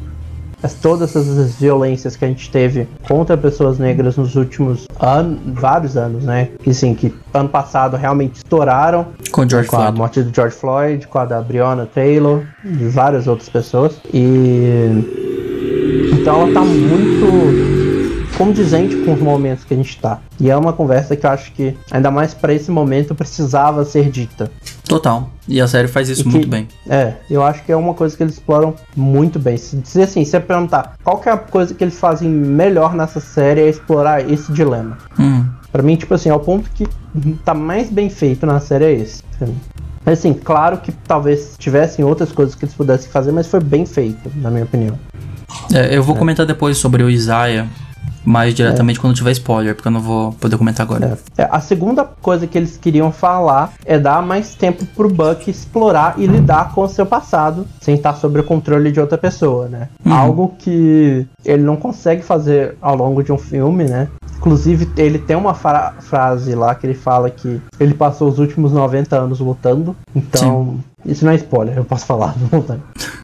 todas essas violências que a gente teve contra pessoas negras nos últimos anos, vários anos, né? Que sim, que ano passado realmente estouraram. Com, George com Floyd. a morte do George Floyd, com a da Breonna Taylor, de várias outras pessoas. E então ela tá muito condizente com os momentos que a gente tá. E é uma conversa que eu acho que, ainda mais para esse momento, precisava ser dita. Total. E a série faz isso muito bem. É, eu acho que é uma coisa que eles exploram muito bem. Se dizer assim, se você perguntar qual é a coisa que eles fazem melhor nessa série é explorar esse dilema. Hum. Pra mim, tipo assim, é o ponto que tá mais bem feito na série é esse. Mas assim, claro que talvez tivessem outras coisas que eles pudessem fazer, mas foi bem feito, na minha opinião. É, eu vou é. comentar depois sobre o Isaiah, mais diretamente é. quando tiver spoiler, porque eu não vou poder comentar agora. É. É, a segunda coisa que eles queriam falar é dar mais tempo pro Buck explorar e lidar com o seu passado sem estar sob o controle de outra pessoa, né? Uhum. Algo que ele não consegue fazer ao longo de um filme, né? Inclusive, ele tem uma fra frase lá que ele fala que ele passou os últimos 90 anos lutando. Então, Sim. Isso não é spoiler, eu posso falar,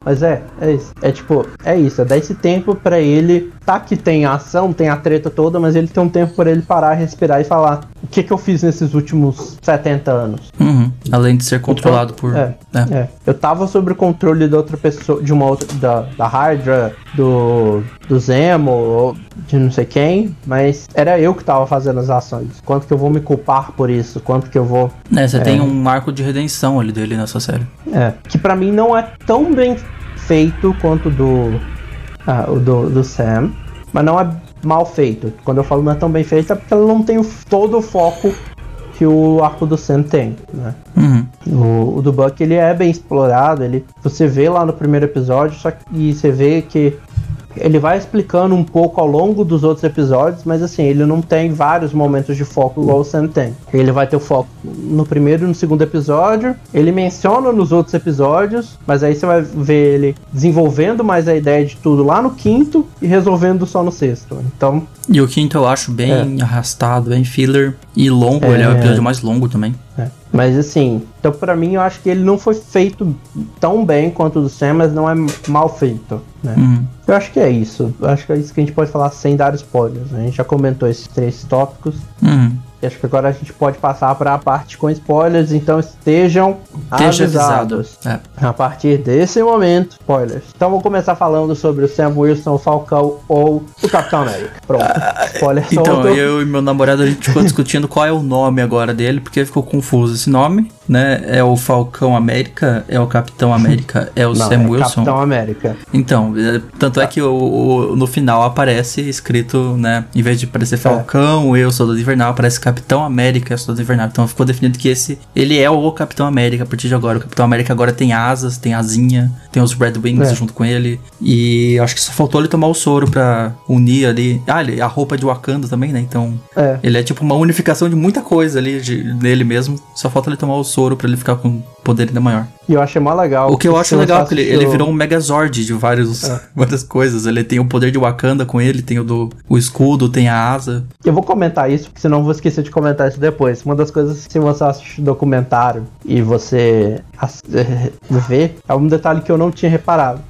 Mas é, é isso. É tipo, é isso. É dar esse tempo para ele. Tá que tem a ação, tem a treta toda, mas ele tem um tempo para ele parar, respirar e falar o que, que eu fiz nesses últimos 70 anos. Uhum. Além de ser controlado então, por. É, é. é, Eu tava sob o controle de outra pessoa, de uma outra. Da, da Hydra, do. do Zemo, de não sei quem, mas era eu que tava fazendo as ações. Quanto que eu vou me culpar por isso? Quanto que eu vou. É, você é... tem um arco de redenção ali dele nessa série. É, que para mim não é tão bem feito quanto do, ah, o do, do Sam, mas não é mal feito. Quando eu falo não é tão bem feito é porque ela não tem o, todo o foco que o arco do Sam tem, né? Uhum. O, o, do Buck ele é bem explorado, ele você vê lá no primeiro episódio, só que e você vê que ele vai explicando um pouco ao longo dos outros episódios, mas assim, ele não tem vários momentos de foco igual o Sam tem. Ele vai ter o foco no primeiro e no segundo episódio, ele menciona nos outros episódios, mas aí você vai ver ele desenvolvendo mais a ideia de tudo lá no quinto e resolvendo só no sexto. Então. E o quinto eu acho bem é. arrastado, bem filler e longo, é, ele é o episódio mais longo também. É. Mas assim, então para mim eu acho que ele não foi feito tão bem quanto o do Sam, mas não é mal feito, né? Uhum. Eu acho que é isso. Eu acho que é isso que a gente pode falar sem dar spoilers. Né? A gente já comentou esses três tópicos. Uhum. E acho que agora a gente pode passar para a parte com spoilers, então estejam Esteja avisados. avisado. É. A partir desse momento, spoilers. Então vou começar falando sobre o Sam Wilson, o Falcão ou o Capitão América. Pronto. Spoiler Então, solto. eu e meu namorado, a gente ficou discutindo qual é o nome agora dele, porque ficou confuso esse nome, né? É o Falcão América, é o Capitão América, é o Não, Sam é Wilson. Capitão América. Então, é, tanto é que o, o- no final aparece escrito, né? Em vez de É. aparecer Falcão, eu sou do Invernal, aparece Capitão América, eu sou do Invernal. Então ficou definido que esse, ele é o Capitão América a partir de agora. O Capitão América agora tem asas, tem asinha, tem os Red Wings É. junto com ele. E acho que só faltou ele tomar o soro pra unir ali. Ah, ele, a roupa de Wakanda também, né? Então É. ele é tipo uma unificação de muita coisa ali de, dele mesmo. Só falta ele tomar o soro pra ele ficar com poder ainda maior. E eu achei mó legal. O que eu acho legal é que ele, ele virou um Megazord de vários, É. várias coisas. Ele tem o poder de Wakanda com ele, tem o do o escudo, tem a asa. Eu vou comentar isso, porque senão eu vou esquecer de comentar isso depois. Uma das coisas, se você assiste documentário e você vê, é um detalhe que eu não tinha reparado.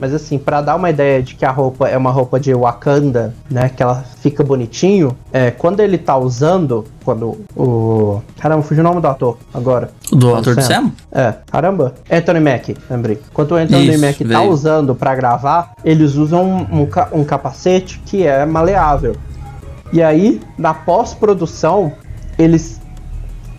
Mas assim, pra dar uma ideia de que a roupa é uma roupa de Wakanda, né, que ela fica bonitinho, é, quando ele tá usando, quando o... Caramba, fugiu o nome do ator agora. Do ator do Sam? É, caramba. Anthony Mack, lembrei. Quando o Anthony Isso, Mack tá veio. usando pra gravar, eles usam um, um um capacete que é maleável. E aí, na pós-produção, eles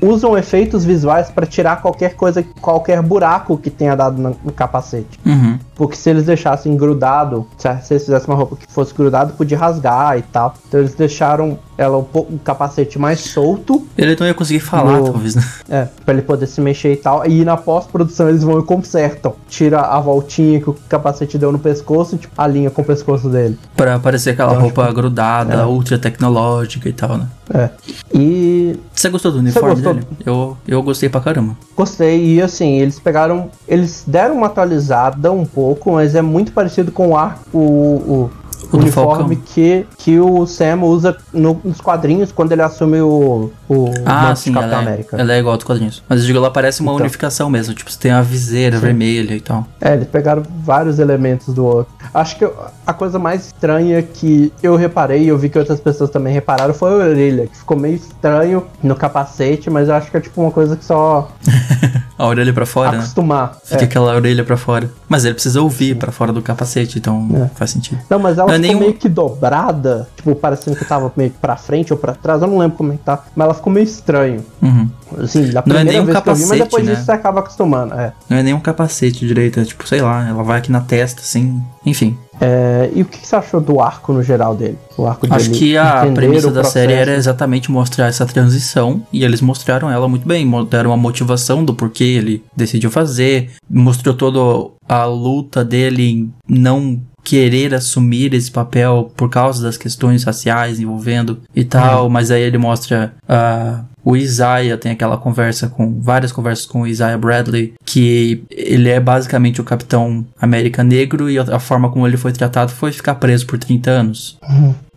usam efeitos visuais pra tirar qualquer coisa, qualquer buraco que tenha dado no, no capacete. Uhum. Porque se eles deixassem grudado, se eles fizessem uma roupa que fosse grudado, podia rasgar e tal. Então eles deixaram ela um pouco um capacete mais solto Ele não ia conseguir falar, No- talvez, né? é, pra ele poder se mexer e tal. E na pós-produção eles vão e consertam. Tira a voltinha que o capacete deu no pescoço e tipo, alinha com o pescoço dele. Pra parecer aquela acho roupa grudada, É. ultra tecnológica e tal, né? É. E Você gostou do uniforme gostou? dele? Eu, eu gostei pra caramba. gostei. E assim, eles pegaram. Eles deram uma atualizada um pouco, mas é muito parecido com o ar. O, o, uniforme que, que o Sam usa no- nos quadrinhos quando ele assume o, o Ah, sim, Capitão ela é, América. ela é igual aos quadrinhos. Mas eu digo, ela parece uma Então. unificação mesmo. Tipo, você tem a viseira vermelha e tal. É, eles pegaram vários elementos do outro. Acho que eu- a coisa mais estranha que eu reparei, e eu vi que outras pessoas também repararam, foi a orelha, que ficou meio estranho no capacete, mas eu acho que é tipo uma coisa que só A orelha pra fora, né? acostumar. Fica É. aquela orelha pra fora. Mas ele precisa ouvir pra fora do capacete, então É. faz sentido. Não, mas ela Não nenhum- meio que dobrada, tipo, parecendo que tava meio que pra frente ou pra trás, eu não lembro como é que tá, mas ela ficou meio estranho. Uhum. Assim, da Não é primeira nem um vez que eu vi, mas capacete, depois né? disso você acaba acostumando, é. Não é nem um capacete direito, é tipo, sei lá, ela vai aqui na testa, assim. Enfim. É, E o que você achou do arco no geral dele? O arco Acho que a premissa da série era exatamente mostrar essa transição. E eles mostraram ela muito bem. Deram a motivação do porquê ele decidiu fazer. Mostrou toda a luta dele em não querer assumir esse papel por causa das questões raciais envolvendo e tal. Mas aí ele mostra ah, o Isaiah, tem aquela conversa com várias conversas com o Isaiah Bradley, que ele é basicamente o Capitão América Negro e a forma como ele foi tratado foi ficar preso por 30 anos.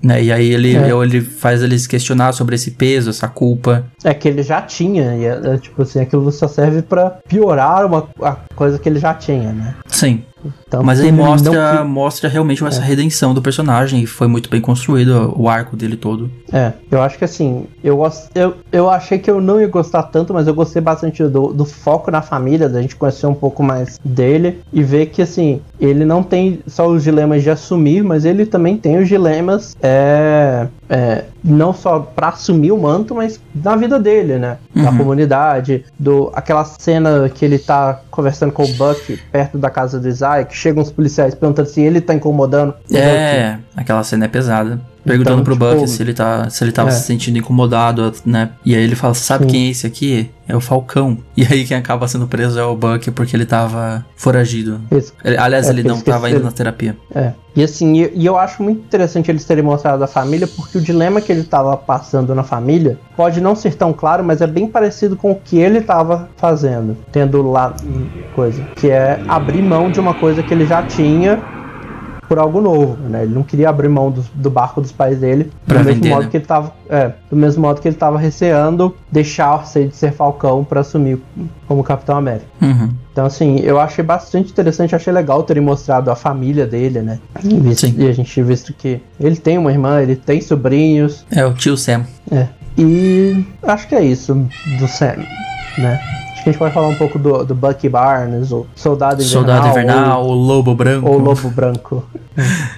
Né? E aí ele, É. ele faz eles questionar sobre esse peso, essa culpa. É que ele já tinha, e é, é, tipo assim, aquilo só serve pra piorar uma a coisa que ele já tinha, né? Sim. Então, Mas aí ele não mostra, mostra realmente essa redenção do personagem e foi muito bem construído o arco dele todo. É, eu acho que assim, eu, eu, eu achei que eu não ia gostar tanto, mas eu gostei bastante do, do foco na família, da gente conhecer um pouco mais dele e ver que assim, ele não tem só os dilemas de assumir, mas ele também tem os dilemas é, é, não só pra assumir o manto, mas na vida dele, né? Na Uhum. comunidade, do aquela cena que ele tá conversando com o Buck perto da casa do que chegam os policiais perguntando se ele tá incomodando. o Bucky. É, aquela cena é pesada. Perguntando Então, pro tipo, Buck se ele tá, se ele tava é. se sentindo incomodado, né? E aí ele fala: "Sabe Sim. quem é esse aqui? É o Falcão". E aí quem acaba sendo preso é o Buck porque ele tava foragido. Isso. Ele- aliás, É, ele não tava indo na terapia. É. E assim, e, e eu acho muito interessante eles terem mostrado a família, porque o dilema que ele tava passando na família pode não ser tão claro, mas é bem parecido com o que ele tava fazendo, tendo lá hum, coisa, que é abrir mão de uma coisa que ele já tinha por algo novo, né? Ele não queria abrir mão do, do barco dos pais dele, Pra do mesmo vender, modo né? que ele tava, é, do mesmo modo que ele tava receando deixar de ser Falcão pra assumir como Capitão América. Uhum. Então, assim, eu achei bastante interessante, achei legal terem mostrado a família dele, né? E, e a gente visto que ele tem uma irmã, ele tem sobrinhos, É o tio Sam. é. E acho que é isso do Sam, né? Que a gente pode falar um pouco do, do Bucky Barnes, o Soldado Invernal. Soldado Invernal, o Lobo Branco. Ou Lobo Branco.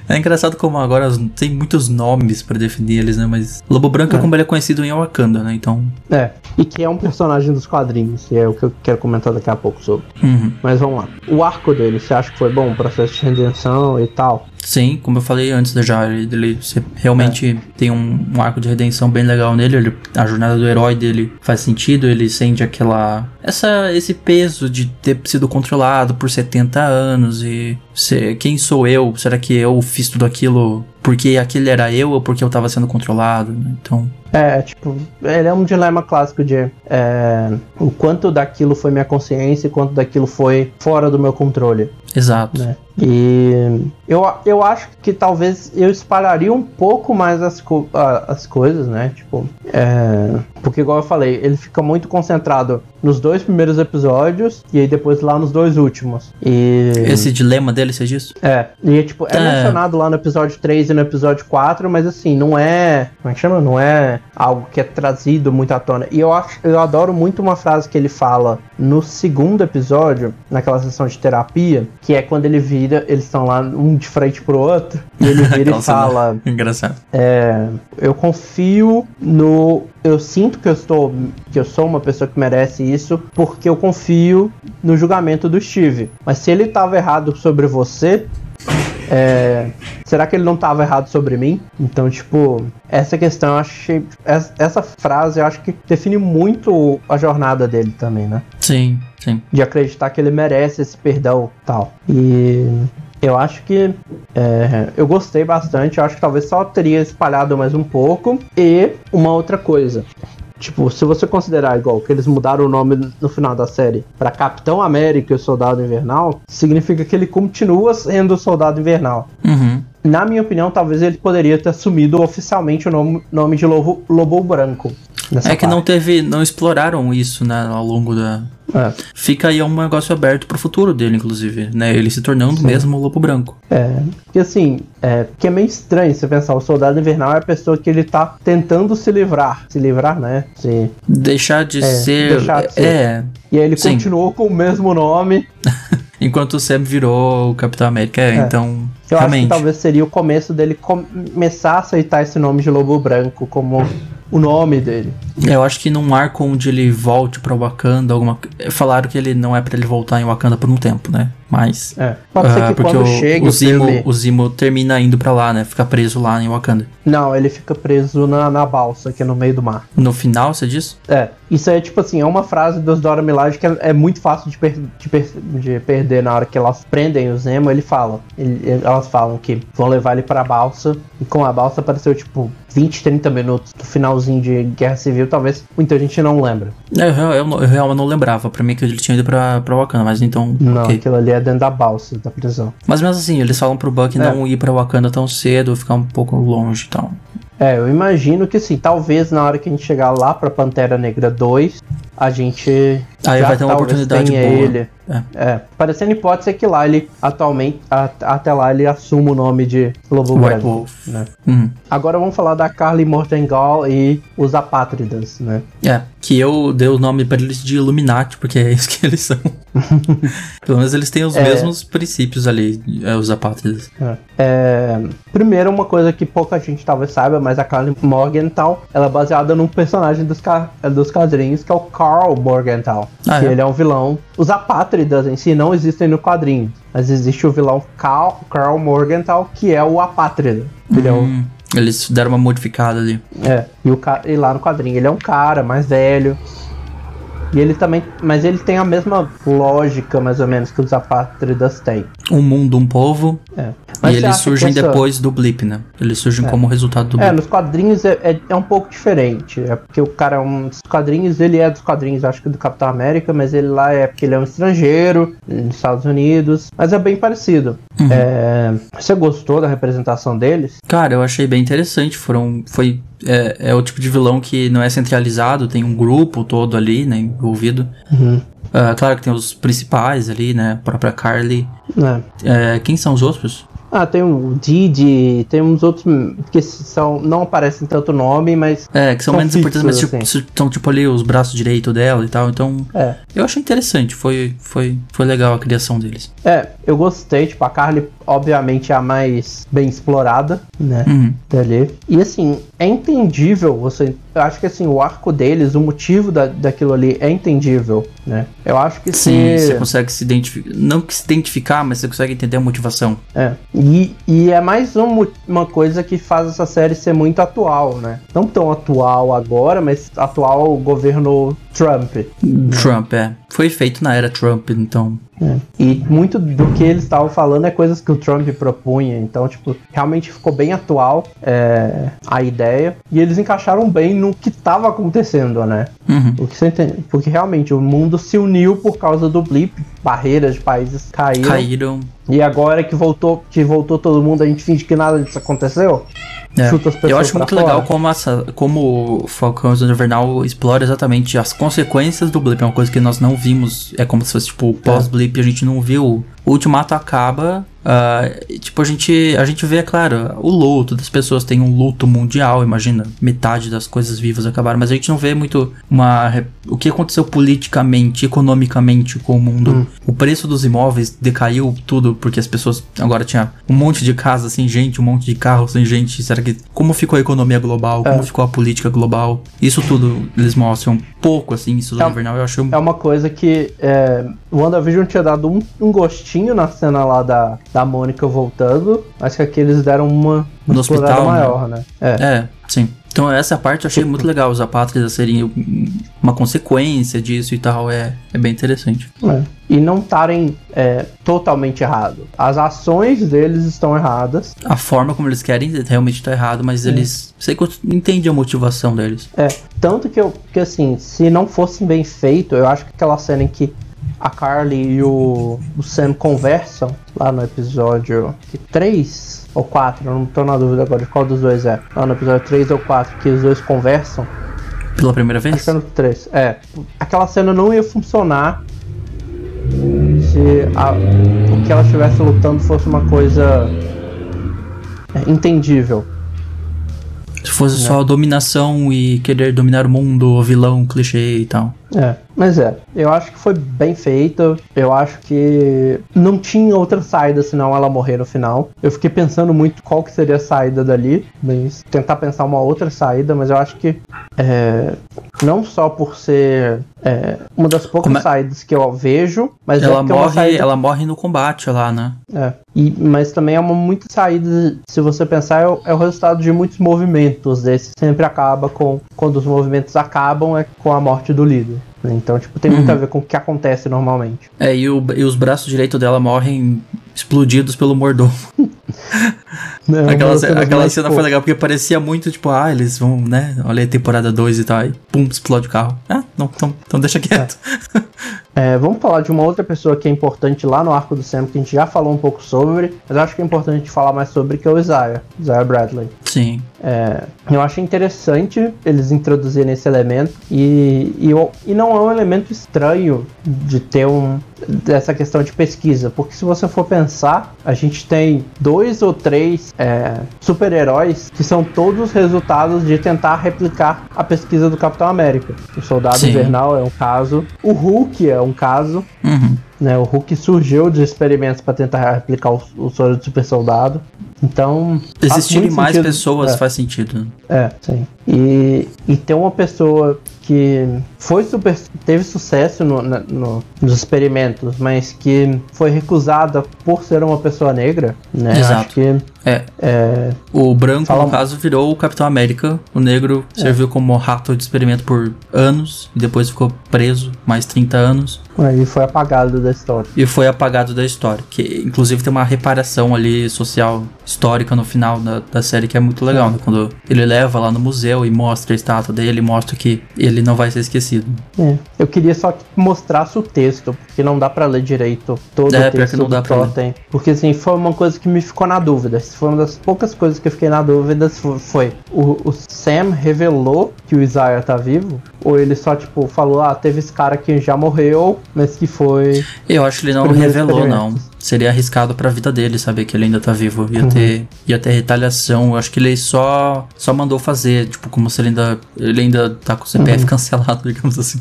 É engraçado como agora tem muitos nomes pra definir eles, né? Mas Lobo Branco é, É. como ele é conhecido em Wakanda, né? Então. É, e que é um personagem dos quadrinhos, e é o que eu quero comentar daqui a pouco sobre. uhum. Mas vamos lá. O arco dele, você acha que foi bom? O processo de redenção e tal? Sim, como eu falei antes já, ele, ele você realmente tem um, um arco de redenção bem legal nele. ele- a jornada do herói dele faz sentido, ele sente aquela. Essa, esse peso de ter sido controlado por 70 anos e ser, quem sou eu? Será que eu fiz tudo aquilo porque aquele era eu ou porque eu tava sendo controlado? né? Então. É, tipo, ele é um dilema clássico de é, o quanto daquilo foi minha consciência e quanto daquilo foi fora do meu controle, Exato. né? E eu, eu acho que talvez eu espalharia um pouco mais as, co- as coisas, né? Tipo, é, porque igual eu falei, ele fica muito concentrado nos dois primeiros episódios e aí depois lá nos dois últimos. E Esse dilema dele, você diz? É, e tipo, é, É. mencionado lá no episódio 3 e no episódio 4, mas assim, não é. Como é que chama? Não é algo que é trazido muito à tona. E eu acho, eu adoro muito uma frase que ele fala no segundo episódio, naquela sessão de terapia, que é quando ele vira, eles estão lá um de frente pro outro, e ele vira e fala. Engraçado. É, eu confio no. Eu sinto que eu estou. que eu sou uma pessoa que merece isso, porque eu confio no julgamento do Steve. Mas se ele estava errado sobre você. É, será que ele não estava errado sobre mim? Então, tipo, essa questão eu achei. Essa, frase eu acho que define muito a jornada dele também, né? Sim, sim. de acreditar que ele merece esse perdão tal. E eu acho que é, eu gostei bastante. Eu acho que talvez só teria espalhado mais um pouco. E uma outra coisa. Tipo, se você considerar igual que eles mudaram o nome no final da série para Capitão América e o Soldado Invernal, significa que ele continua sendo o Soldado Invernal. Uhum. Na minha opinião, talvez ele poderia ter assumido oficialmente o nome, nome de Lobo, Lobo Branco. É que não teve. Não exploraram isso, né, ao longo da. É. Fica aí um negócio aberto pro futuro dele, inclusive, né? Ele se tornando mesmo o Lobo Branco. É, porque assim, é, porque é meio estranho você pensar, o soldado invernal é a pessoa que ele tá tentando se livrar. Se livrar, né? Se- Deixar de É, ser. deixar de ser. É. E aí ele Sim. continuou com o mesmo nome. Enquanto o Sam virou o Capitão América. É, É. então. Eu acho realmente. que talvez seria o começo dele começar a aceitar esse nome de Lobo Branco como o nome dele. Eu acho que num arco onde ele volte pra Wakanda, alguma. Falaram que ele não é pra ele voltar em Wakanda por um tempo, né? Mas. É. Pode ser ah, que porque quando o, chegue o, Zimo, filme... o Zimo termina indo pra lá, né? Fica preso lá em Wakanda. Não, ele fica preso na, na balsa, que é no meio do mar. No final, você diz? É, isso é tipo assim, é uma frase dos Dora Milaje que é, é muito fácil de, per- de per- de perder na hora que elas prendem o Zemo, ele fala. ele- elas falam que vão levar ele pra balsa, e com a balsa apareceu tipo 20, 30 minutos do finalzinho de Guerra Civil, talvez muita gente não lembra. É, Eu, eu, eu, não- eu realmente não lembrava. Pra mim que ele tinha ido pra, pra Wakanda, mas então. Não, ok. aquilo ali é dentro da balsa da prisão. Mas mesmo assim, eles falam pro Buck É. não ir pra Wakanda tão cedo, ficar um pouco longe e tal. É, eu imagino que assim, talvez na hora que a gente chegar lá pra Pantera Negra 2, a gente Aí vai ter uma oportunidade boa. ele. É. É, parecendo hipótese é que lá ele atualmente, a- até lá ele assuma o nome de Lobo White. Wolf. né? Uhum. Agora vamos falar da Carly Mortengal e os Apátridas, né? É, que eu dei o nome pra eles de Illuminati, porque é isso que eles são. Pelo menos eles têm os É. mesmos princípios ali, é, os apátridas. É. É, primeiro, uma coisa que pouca gente talvez saiba, mas a Carly Morgenthau, ela é baseada num personagem dos, ca- dos quadrinhos, que é o Carl Morgenthau. Ah, que é? ele é um vilão. Os apátridas em si não existem no quadrinho, mas existe o vilão Carl, Carl Morgenthau, que é o apátrida. Ele é o eles deram uma modificada ali. É, e, o ca... e lá no quadrinho ele é um cara mais velho. E ele também. Mas ele tem a mesma lógica, mais ou menos, que os apátridas têm. Um mundo, um povo. É. Mas e eles surgem essa- depois do blip, né? Eles surgem como resultado do É, blip. nos quadrinhos é, é, é um pouco diferente. É porque o cara é um. Dos quadrinhos, ele é dos quadrinhos, acho que do Capitão América, mas ele lá é porque ele é um estrangeiro, nos Estados Unidos. Mas é bem parecido. Uhum. É, você gostou da representação deles? Cara, eu achei bem interessante. Foram. Foi. É, é o tipo de vilão que não é centralizado, tem um grupo todo ali, né? Envolvido. Uhum. Ah, claro que tem os principais ali, né? A própria Carly. É. É, quem são os outros? Ah, tem o Didi, tem uns outros que são, não aparecem tanto nome, mas. É, que são, São menos importantes, mas tipo, assim. são tipo ali os braços direito dela e tal. Então, É. eu achei interessante. Foi, foi, foi legal a criação deles. É, eu gostei, tipo, a Carly, obviamente, é a mais bem explorada, né? Uhum. dali. E assim, é entendível você. Eu acho que assim, o arco deles, o motivo da, daquilo ali é entendível, né? Eu acho que Sim, se. você consegue se identificar. Não que se identificar, mas você consegue entender a motivação. É. E, e é mais um uma coisa que faz essa série ser muito atual, né? Não tão atual agora, mas atual ao governo Trump. Trump, é. Foi feito na era Trump, então. É. E muito do que eles estavam falando é coisas que o Trump propunha. Então, tipo, realmente ficou bem atual é, a ideia. E eles encaixaram bem no que estava acontecendo, né? Uhum. O que você entende? Porque realmente o mundo se uniu por causa do blip, barreiras de países caíram. Caíram. E agora que voltou, que voltou todo mundo, a gente finge que nada disso aconteceu. É. Chuta as pessoas Eu acho muito fora. legal como, essa, como o Falcão o Invernal explora exatamente as consequências do blip. É uma coisa que nós não vimos. É como se fosse tipo pós-blip, a gente não viu. O Ultimato acaba. e, tipo, a gente, a gente vê, é claro, o luto das pessoas. Tem um luto mundial, imagina. Metade das coisas vivas acabaram. Mas a gente não vê muito uma, o que aconteceu politicamente, economicamente com o mundo. Hum. O preço dos imóveis decaiu tudo, porque as pessoas agora tinha um monte de casa sem gente, um monte de carro sem gente. Será que. Como ficou a economia global? Como É. ficou a política global? Isso tudo eles mostram um pouco, assim, isso do É- Invernal eu acho. É uma coisa que é, o WandaVision tinha dado um, um gostinho na cena lá da, da Mônica voltando, mas que aqui eles deram uma, uma No hospital, né? maior, né? É. É, sim. Então essa parte eu achei muito legal, os apátridas serem um- uma consequência disso e tal, é, é bem interessante. É. E não estarem é, totalmente errado. As ações deles estão erradas. A forma como eles querem realmente tá errado, mas eles. Sei que eu entendi a motivação deles. É, tanto que eu, que assim, se não fosse bem feito, eu acho que aquela cena em que a Carly e o, o Sam conversam lá no episódio 3 ou 4, eu não tô na dúvida agora de qual dos dois é. Lá no episódio 3 ou 4, que os dois conversam. Pela primeira Acho vez? que é no 3. É. Aquela cena não ia funcionar se a- o que ela estivesse lutando fosse uma coisa é, entendível. Se fosse só dominação e querer dominar o mundo, vilão, clichê e tal. É, mas é, eu acho que foi bem feito. Eu acho que não tinha outra saída senão ela morrer no final. Eu fiquei pensando muito qual que seria a saída dali, mas tentar pensar uma outra saída, mas eu acho que é, não só por ser é, uma das poucas é- saídas que eu vejo, mas é Ela é morre, saída ela morre no combate lá, né? é. E, mas também é uma muita saída, se você pensar, é o, é o resultado de muitos movimentos desses. Sempre acaba com. Quando os movimentos acabam, é com a morte do líder. Né? Então, tipo, tem muito Uhum. a ver com o que acontece normalmente. É, e, o- e os braços direitos dela morrem explodidos pelo mordomo. Uma Aquela, cenas aquela cena foi legal, porque parecia muito, tipo, ah, eles vão, né? Olha aí, temporada 2 e tal, aí, pum, explode o carro. Ah, não, então, então deixa quieto. É, vamos falar de uma outra pessoa que é importante lá no arco do Sam, que a gente já falou um pouco sobre, mas acho que é importante falar mais sobre, que é o Isaiah, Isaiah Bradley. Sim. É, eu acho interessante eles introduzirem esse elemento e, e, e não é um elemento estranho de ter um dessa questão de pesquisa, porque se você for pensar, a gente tem dois ou três é, super-heróis que são todos resultados de tentar replicar a pesquisa do Capitão América. O Soldado Sim. Invernal é um caso, o Hulk é um caso, Uhum. Né? O Hulk surgiu de experimentos para tentar replicar o, o soro do super soldado. Então. Existirem mais sentido- pessoas é. faz sentido. É, sim. E, e ter uma pessoa que foi super. teve sucesso no- no- nos experimentos, mas que foi recusada por ser uma pessoa negra, né? Exato. Acho que É, é, o branco, Fala- no caso, virou o Capitão América. O negro serviu como rato de experimento por anos. E depois ficou preso mais 30 anos. aí foi apagado da história. E foi apagado da história. Que inclusive tem uma reparação ali social histórica no final da, da série que é muito legal. Né? Quando ele leva lá no museu e mostra a estátua dele, mostra que ele não vai ser esquecido. É. Eu queria só que mostrasse o texto, porque não dá pra ler direito todo É, o texto não do dá ler. Totem. Porque assim, foi uma coisa que me ficou na dúvida. Foi uma das poucas coisas que eu fiquei na dúvida. Foi, o, o Sam revelou que o Isaiah tá vivo? Ou ele só, tipo, falou, ah, teve esse cara que já morreu, mas que foi. Eu acho que ele não revelou, não. Seria arriscado pra vida dele saber que ele ainda tá vivo. Ia, Uhum. ter, ia ter retaliação. Eu acho que ele só, só mandou fazer, tipo, como se ele ainda, ele ainda tá com o CPF Uhum. cancelado, digamos assim.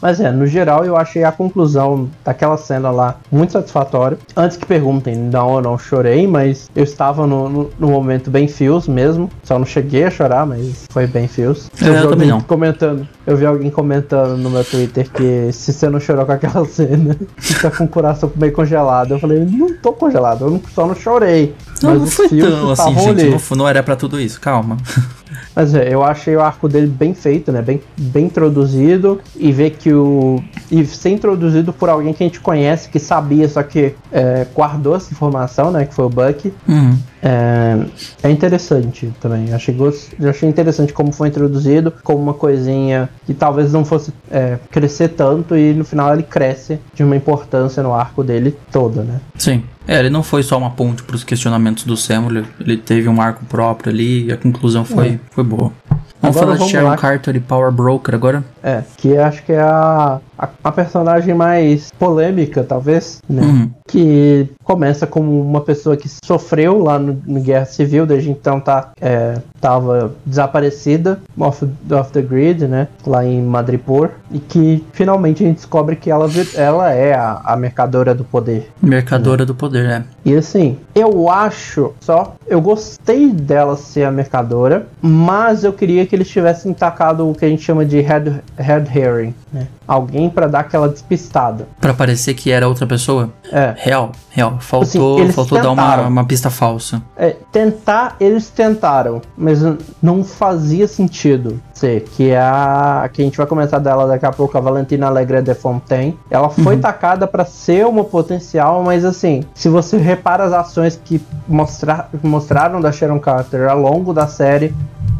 Mas é, no geral eu achei a conclusão daquela cena lá muito satisfatória. Antes que perguntem, não, eu não chorei, mas eu estava no, no, no momento bem fios mesmo. Só não cheguei a chorar, mas foi bem fios. É, eu também não. comentando. Eu vi alguém comentando no meu Twitter que se você não chorou com aquela cena, você tá com o coração meio congelado. Eu falei, não tô congelado, eu só não chorei. Não, mas não os foi tão assim, gente. Não, não era pra tudo isso, calma. Mas é, eu achei o arco dele bem feito, né? Bem, bem introduzido. E ver que o. E ser introduzido por alguém que a gente conhece, que sabia, só que é, guardou essa informação, né? Que foi o Buck. Uhum. É, é interessante também. Eu achei, eu achei interessante como foi introduzido, como uma coisinha que talvez não fosse é, crescer tanto, e no final ele cresce de uma importância no arco dele toda, né? Sim. É, ele não foi só uma ponte pros questionamentos do Sam, ele, teve um arco próprio ali e a conclusão foi, foi boa. Vamos Agora falar de vamos Sharon lá. Carter e Power Broker agora? É, que acho que é a, a, a personagem mais polêmica, talvez, né? Uhum. Que começa como uma pessoa que sofreu lá no, no Guerra Civil, desde então tá, é, tava desaparecida, off, off the grid, né? Lá em Madripoor, e que finalmente a gente descobre que ela, ela é a, a mercadora do poder. Mercadora do poder, é. E assim, eu acho só, eu gostei dela ser a mercadora, mas eu queria que eles tivessem tacado o que a gente chama de head, head herring, né? Alguém pra dar aquela despistada. Pra parecer que era outra pessoa? É, Real, real. Faltou, Assim, faltou dar uma, uma pista falsa. é, tentar, eles tentaram, mas não fazia sentido ser, que é a que a gente vai comentar dela daqui a pouco, a Valentina Alegre de Fontaine. Ela foi tacada pra ser uma potencial, mas assim, se você repara as ações que mostra, mostraram da Sharon Carter ao longo da série,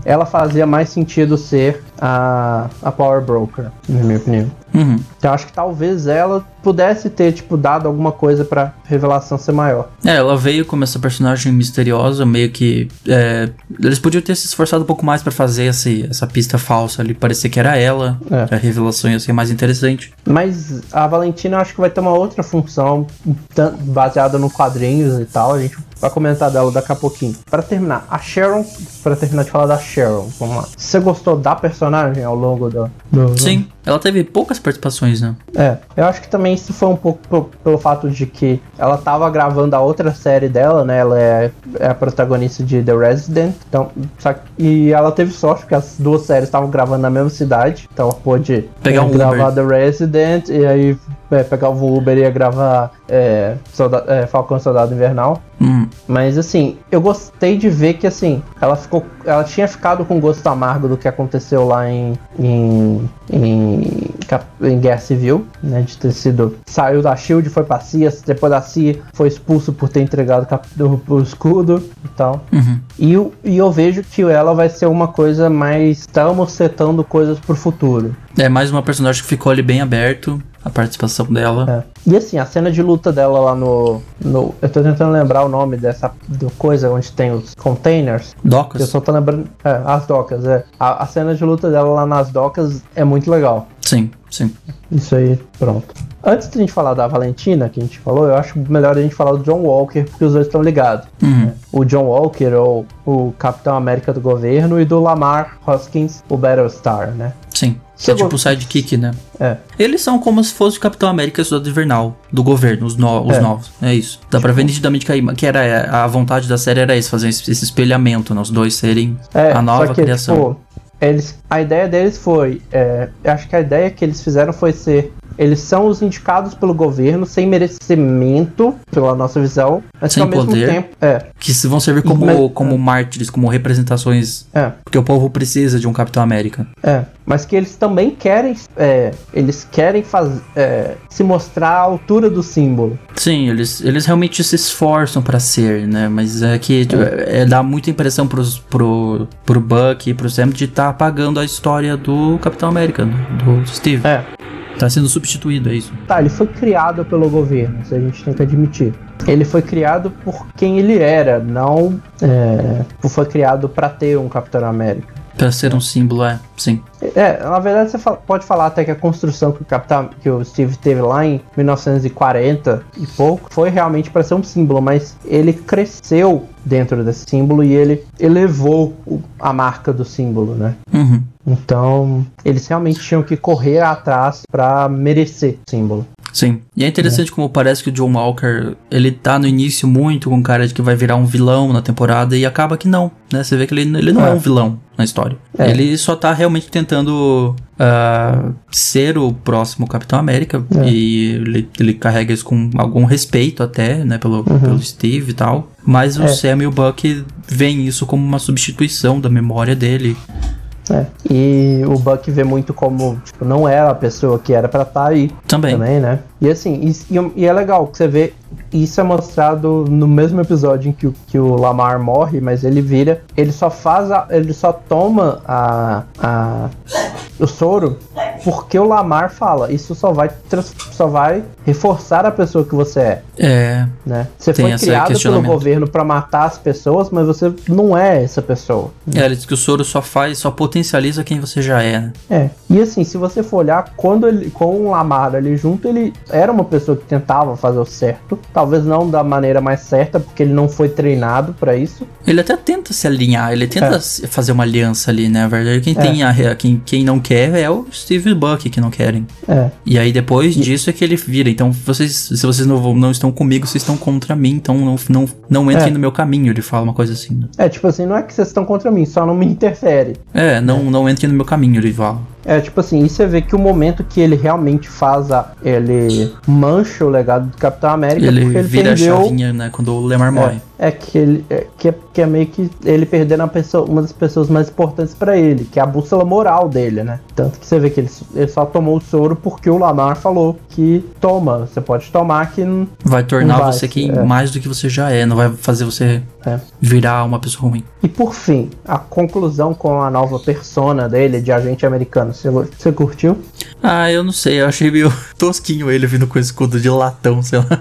ela fazia mais sentido ser a, a Power Broker, na minha opinião. Uhum. Então eu acho que talvez ela pudesse ter, tipo, dado alguma coisa pra revelação ser maior. É, ela veio como essa personagem misteriosa, meio que. é, eles podiam ter se esforçado um pouco mais pra fazer esse, essa pista falsa ali, parecer que era ela. É. A revelação ia ser mais interessante. Mas a Valentina eu acho que vai ter uma outra função baseada no quadrinhos e tal. A gente vai comentar dela daqui a pouquinho. Pra terminar, a Sharon, Pra terminar de falar da Sharon, vamos lá. Você gostou da personagem ao longo do, do Sim, ela teve poucas participações, né? É, eu acho que também isso foi um pouco pro- pelo fato de que ela tava gravando a outra série dela, né? Ela é, é a protagonista de The Resident. Então, que- e ela teve sorte porque as duas séries estavam gravando na mesma cidade. Então ela pôde Pegar um gravar Uber. The Resident e aí é, pegar o Uber e ia gravar é, Solda- é, Falcão Soldado Invernal. Hum, Mas assim, eu gostei de ver que assim, ela ficou. Ela tinha ficado com gosto amargo do que aconteceu lá em. em. em, em Guerra Civil, né? De ter sido. Saiu da Shield, foi pra CIA, depois da CIA foi expulso por ter entregado o escudo e tal. uhum. E, eu- e eu vejo que ela vai ser uma coisa mais. Estamos setando coisas pro futuro. É mais uma personagem que ficou ali bem aberto, a participação dela. É. E assim, a cena de luta dela lá no, no. Eu tô tentando lembrar o nome dessa do coisa onde tem os containers. Eu Docas? só tô lembrando. É, as docas, é. A, a cena de luta dela lá nas docas é muito legal. Sim, sim. Isso aí, pronto. Antes de a gente falar da Valentina, que a gente falou, eu acho melhor a gente falar do John Walker, porque os dois estão ligados. Uhum. O John Walker, o, o Capitão América do governo, e do Lamar Hoskins, o Battlestar, né? Sim. Que é tipo o sidekick, né? É. Eles são como se fosse o Capitão América e o Soldado Invernal do governo, os, no- os É. novos. É isso. Dá pra ver nitidamente que, a- que era a vontade da série era isso, fazer esse, esse espelhamento, né? Os dois serem É, a nova que, criação. tipo, eles, a ideia deles foi. é, acho que a ideia que eles fizeram foi ser. Eles são os indicados pelo governo sem merecimento, pela nossa visão, mas Sem que ao mesmo poder. tempo. É, Que vão servir como, Mas- como mártires, como representações. é, Porque o povo precisa de um Capitão América. é. Mas que eles também querem. é, eles querem faz, é, se mostrar à altura do símbolo. Sim, eles, eles realmente se esforçam pra ser, né? Mas é que tipo, é, dá muita impressão pros, pro, pro Buck e pro Sam de estar apagando a história do Capitão América, né? do Steve. É. Tá sendo substituído, é isso. Tá, ele foi criado pelo governo, isso a gente tem que admitir. Ele foi criado por quem ele era, não é, foi criado pra ter um Capitão América. Pra ser um símbolo, é, sim. É, na verdade você fa- pode falar até que a construção que o Capitão, que o Steve teve lá em 1940 e pouco foi realmente para ser um símbolo, mas ele cresceu dentro desse símbolo e ele elevou o- a marca do símbolo, né? Uhum. Então, eles realmente tinham que correr atrás para merecer o símbolo. Sim. E é interessante como parece que o John Walker, ele tá no início muito com cara de que vai virar um vilão na temporada e acaba que não, né? Você vê que ele, ele não é, É. um vilão na história. É. Ele só tá realmente tentando ah, ser o próximo Capitão América É. e ele, ele carrega isso com algum respeito até, né? Pelo, pelo Steve e tal. Mas o Uhum. É. Sam e o Buck veem isso como uma substituição da memória dele. É. E o Buck vê muito como, tipo, não era a pessoa que era pra estar aí Também. também, né? E assim, e- e é legal que você vê, isso é mostrado no mesmo episódio em que, o- que o Lamar morre, mas ele vira, ele só faz, a, ele só toma a, a o soro porque o Lamar fala, isso só vai, só vai reforçar a pessoa que você é. É. Né? Você foi criado pelo governo pra matar as pessoas, mas você não é essa pessoa. É, ele diz que o soro só faz, só potencializa quem você já é, né? É. E assim, se você for olhar, quando ele, com o Lamar ali junto, ele era uma pessoa que tentava fazer o certo. Talvez não da maneira mais certa, porque ele não foi treinado pra isso. Ele até tenta se alinhar, ele tenta É. fazer uma aliança ali, né? Na verdade, quem, É. tem a, quem, quem não quer é o Steve e Buck que não querem. É. E aí depois disso é que ele vira. Então, vocês, se vocês não, não estão comigo, vocês estão contra mim, então não, não, não entrem É. no meu caminho. Ele fala uma coisa assim. né? É tipo assim, não é que vocês estão contra mim, só não me interfere. É, não, não entrem no meu caminho, ele fala. É tipo assim, e você vê que o momento que ele realmente faz a. Ele mancha o legado do Capitão América Ele, ele vira perdeu. a chavinha, né? Quando o Lemar morre. É, é que ele é, que, é, que é meio que ele perdendo pessoa, uma das pessoas mais importantes pra ele, que é a bússola moral dele, né? Tanto que você vê que ele, ele só tomou o soro porque o Lamar falou que toma, você pode tomar que não. Vai tornar Não vai, você quem é. mais do que você já é. Não vai fazer você É. virar uma pessoa ruim. E por fim, a conclusão com a nova persona dele de agente americano. Você, você curtiu? Ah, eu não sei, eu achei meio tosquinho ele vindo com escudo de latão, sei lá.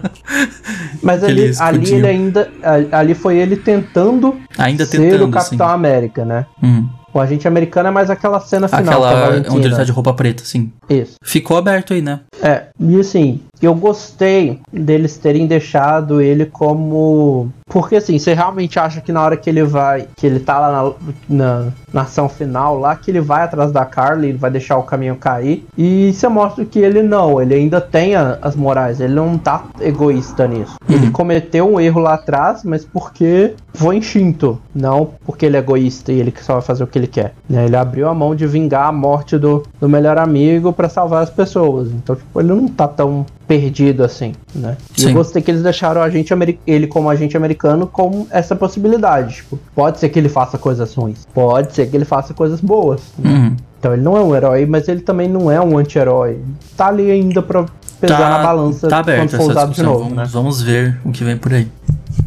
Mas ali, ali ele ainda. Ali foi ele tentando Ainda ser tentando, o Capitão assim. América, né? Hum. O agente americano é mais aquela cena final. Aquela onde ele tá de roupa preta, assim. Isso. Ficou aberto aí, né? É, e assim, eu gostei deles terem deixado ele como. Porque assim, você realmente acha que na hora que ele vai. Que ele tá lá na, na, na ação final lá, que ele vai atrás da Carly, ele vai deixar o caminho cair. E você mostra que ele não, ele ainda tem a- as morais, ele não tá egoísta nisso. Ele cometeu um erro lá atrás, mas porque foi instinto, não porque ele é egoísta e ele só vai fazer o que ele quer. né? Ele abriu a mão de vingar a morte do, do melhor amigo pra salvar as pessoas. Então, tipo, ele não tá tão perdido assim, né? E eu Sim. gostei que eles deixaram o agente ameri- ele como agente americano com essa possibilidade. Tipo, pode ser que ele faça coisas ruins, pode ser que ele faça coisas boas. né? Uhum. Então ele não é um herói, mas ele também não é um anti-herói. Tá ali ainda pra pesar na balança tá quando for usado de novo, vamos, né? vamos ver o que vem por aí.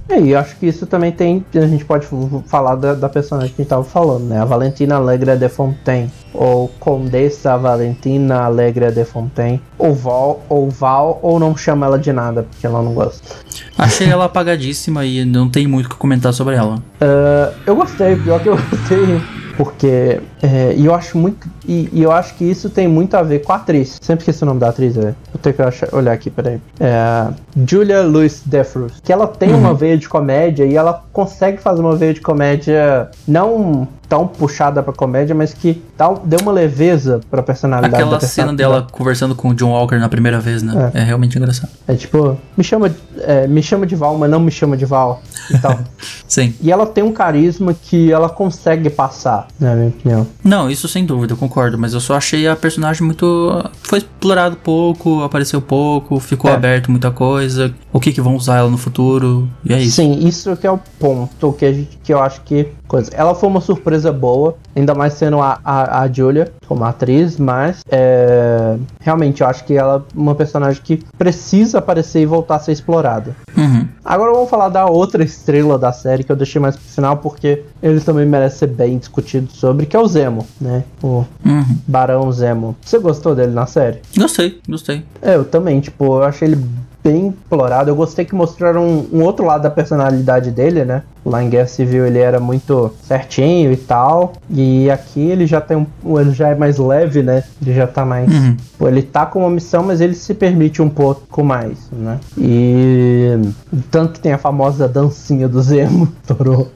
É, E eu acho que isso também tem. A gente pode falar da, da personagem que a gente tava falando, né? A Valentina Alegre de Fontaine. Ou Condessa Valentina Alegre de Fontaine. Ou Val, ou Val, ou não chama ela de nada, porque ela não gosta. Achei ela apagadíssima e não tem muito o que comentar sobre ela. Ah, eu gostei, pior que eu gostei. Porque. é, eu acho muito. E, e eu acho que isso tem muito a ver com a atriz. Sempre esqueci o nome da atriz, velho. Vou ter que achar- olhar aqui, peraí. É, Julia Louis Dreyfus. Que ela tem Uhum. uma veia de comédia e ela consegue fazer uma veia de comédia não tão puxada pra comédia, mas que dá, deu uma leveza pra personalidade Aquela cena dela conversando com o John Walker na primeira vez, né? É, realmente engraçado. É tipo, me chama, é, me chama de Val, mas não me chama de Val. E tal. Sim. E ela tem um carisma que ela consegue passar, na minha opinião. Não, isso sem dúvida, eu concordo. Mas eu só achei a personagem muito. Foi explorado pouco, apareceu pouco, ficou É. aberto muita coisa. O que que vão usar ela no futuro? E é isso. Sim, isso que é o ponto que, a gente, que eu acho que. Coisa. Ela foi uma surpresa boa, ainda mais sendo a, a, a Julia como atriz, mas é, realmente eu acho que ela é uma personagem que precisa aparecer e voltar a ser explorada. Uhum. Agora vamos falar da outra estrela da série que eu deixei mais pro final, porque ele também merece ser bem discutido sobre, que é o Zemo, né? O Uhum. Barão Zemo. Você gostou dele na série? Gostei, gostei. É, eu também, tipo, eu achei ele bem explorado. Eu gostei que mostraram um, um, outro lado da personalidade dele, né? Lá em Guerra Civil ele era muito certinho e tal. E aqui ele já tem um. Ele já é mais leve, né? Ele já tá mais. Uhum. Pô, ele tá com uma missão, mas ele se permite um pouco mais, né? E. Tanto que tem a famosa dancinha do Zemo, Torou.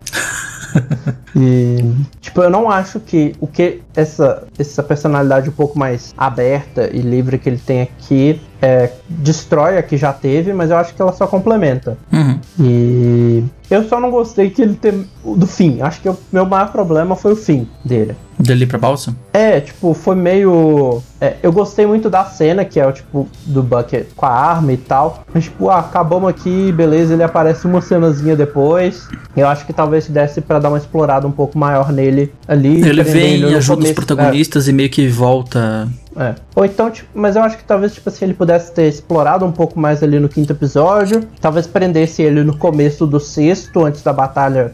e, tipo, eu não acho que o que essa, essa personalidade um pouco mais aberta e livre que ele tem aqui é, destrói a que já teve, mas eu acho que ela só complementa. Uhum. E eu só não gostei que ele tem do fim. Acho que o meu maior problema foi o fim dele. Dele pra balsa? É, tipo, foi meio. É, eu gostei muito da cena, que é o tipo do Bucket com a arma e tal. Mas, tipo, ah, acabamos aqui, beleza, ele aparece uma cenazinha depois. Eu acho que talvez desse para dar uma explorada um pouco maior nele ali. Ele vem e ajuda os protagonistas é. e meio que volta é. Ou então, tipo, mas eu acho que talvez, tipo assim, ele pudesse ter explorado um pouco mais ali no quinto episódio. Talvez prendesse ele no começo do sexto, antes da batalha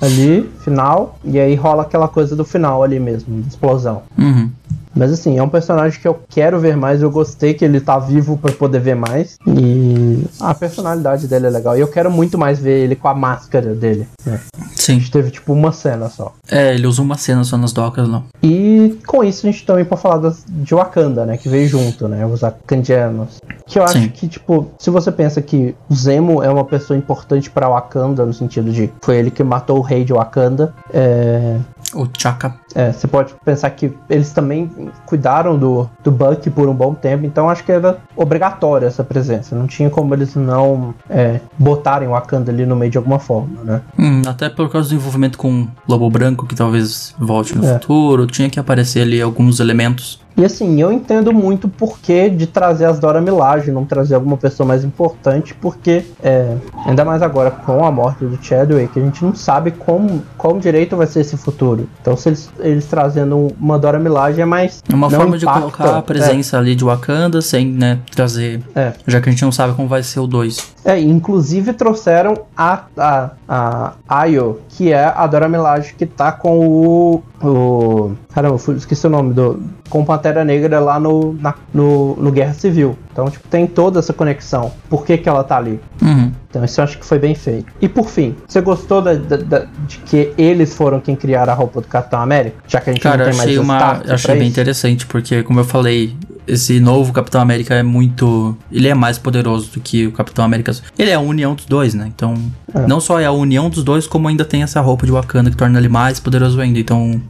ali, final. E aí rola aquela coisa do final ali mesmo, explosão. Uhum. Mas assim, é um personagem que eu quero ver mais. Eu gostei que ele tá vivo para poder ver mais. E a personalidade dele é legal. E eu quero muito mais ver ele com a máscara dele. Né? Sim. A gente teve tipo uma cena só. É, ele usa uma cena só nas docas, não. E com isso a gente também pode falar das, de Wakanda, né? Que veio junto, né? Os Wakandianos. Que eu acho Sim. que, tipo, se você pensa que o Zemo é uma pessoa importante para Wakanda, no sentido de foi ele que matou o rei de Wakanda. É, o Chaka. É, você pode pensar que eles também cuidaram do, do Buck por um bom tempo, então acho que era obrigatória essa presença. Não tinha como eles não é, botarem o Wakanda ali no meio de alguma forma, né? Hum, até por causa do envolvimento com Lobo Branco, que talvez volte no é. futuro, tinha que aparecer ali alguns elementos e assim, eu entendo muito o porquê de trazer as Dora Milaje, não trazer alguma pessoa mais importante, porque é, ainda mais agora com a morte do Chadwick, a gente não sabe como, como direito vai ser esse futuro. Então, se eles, eles trazendo uma Dora Milaje é mais. É uma forma impacta, de colocar a presença é. ali de Wakanda sem, né, trazer. É. Já que a gente não sabe como vai ser o 2. É, inclusive trouxeram a, a, a Ayo, que é a Dora Milaje que tá com o. o caramba, esqueci o nome do. Com Pantera Negra lá no, na, no, no Guerra Civil. Então, tipo, tem toda essa conexão. Por que, que ela tá ali? Uhum. Então, isso eu acho que foi bem feito. E por fim, você gostou da, da, da, de que eles foram quem criaram a roupa do Capitão América? Já que a gente Cara, não tem mais uma, Achei bem isso? interessante, porque, como eu falei, esse novo Capitão América é muito. Ele é mais poderoso do que o Capitão América. Ele é a união dos dois, né? Então, é. não só é a união dos dois, como ainda tem essa roupa de Wakanda que torna ele mais poderoso ainda. Então,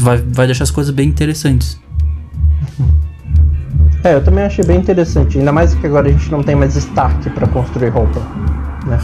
vai, vai deixar as coisas bem interessantes. É, eu também achei bem interessante. Ainda mais que agora a gente não tem mais Stark para construir roupa. Né?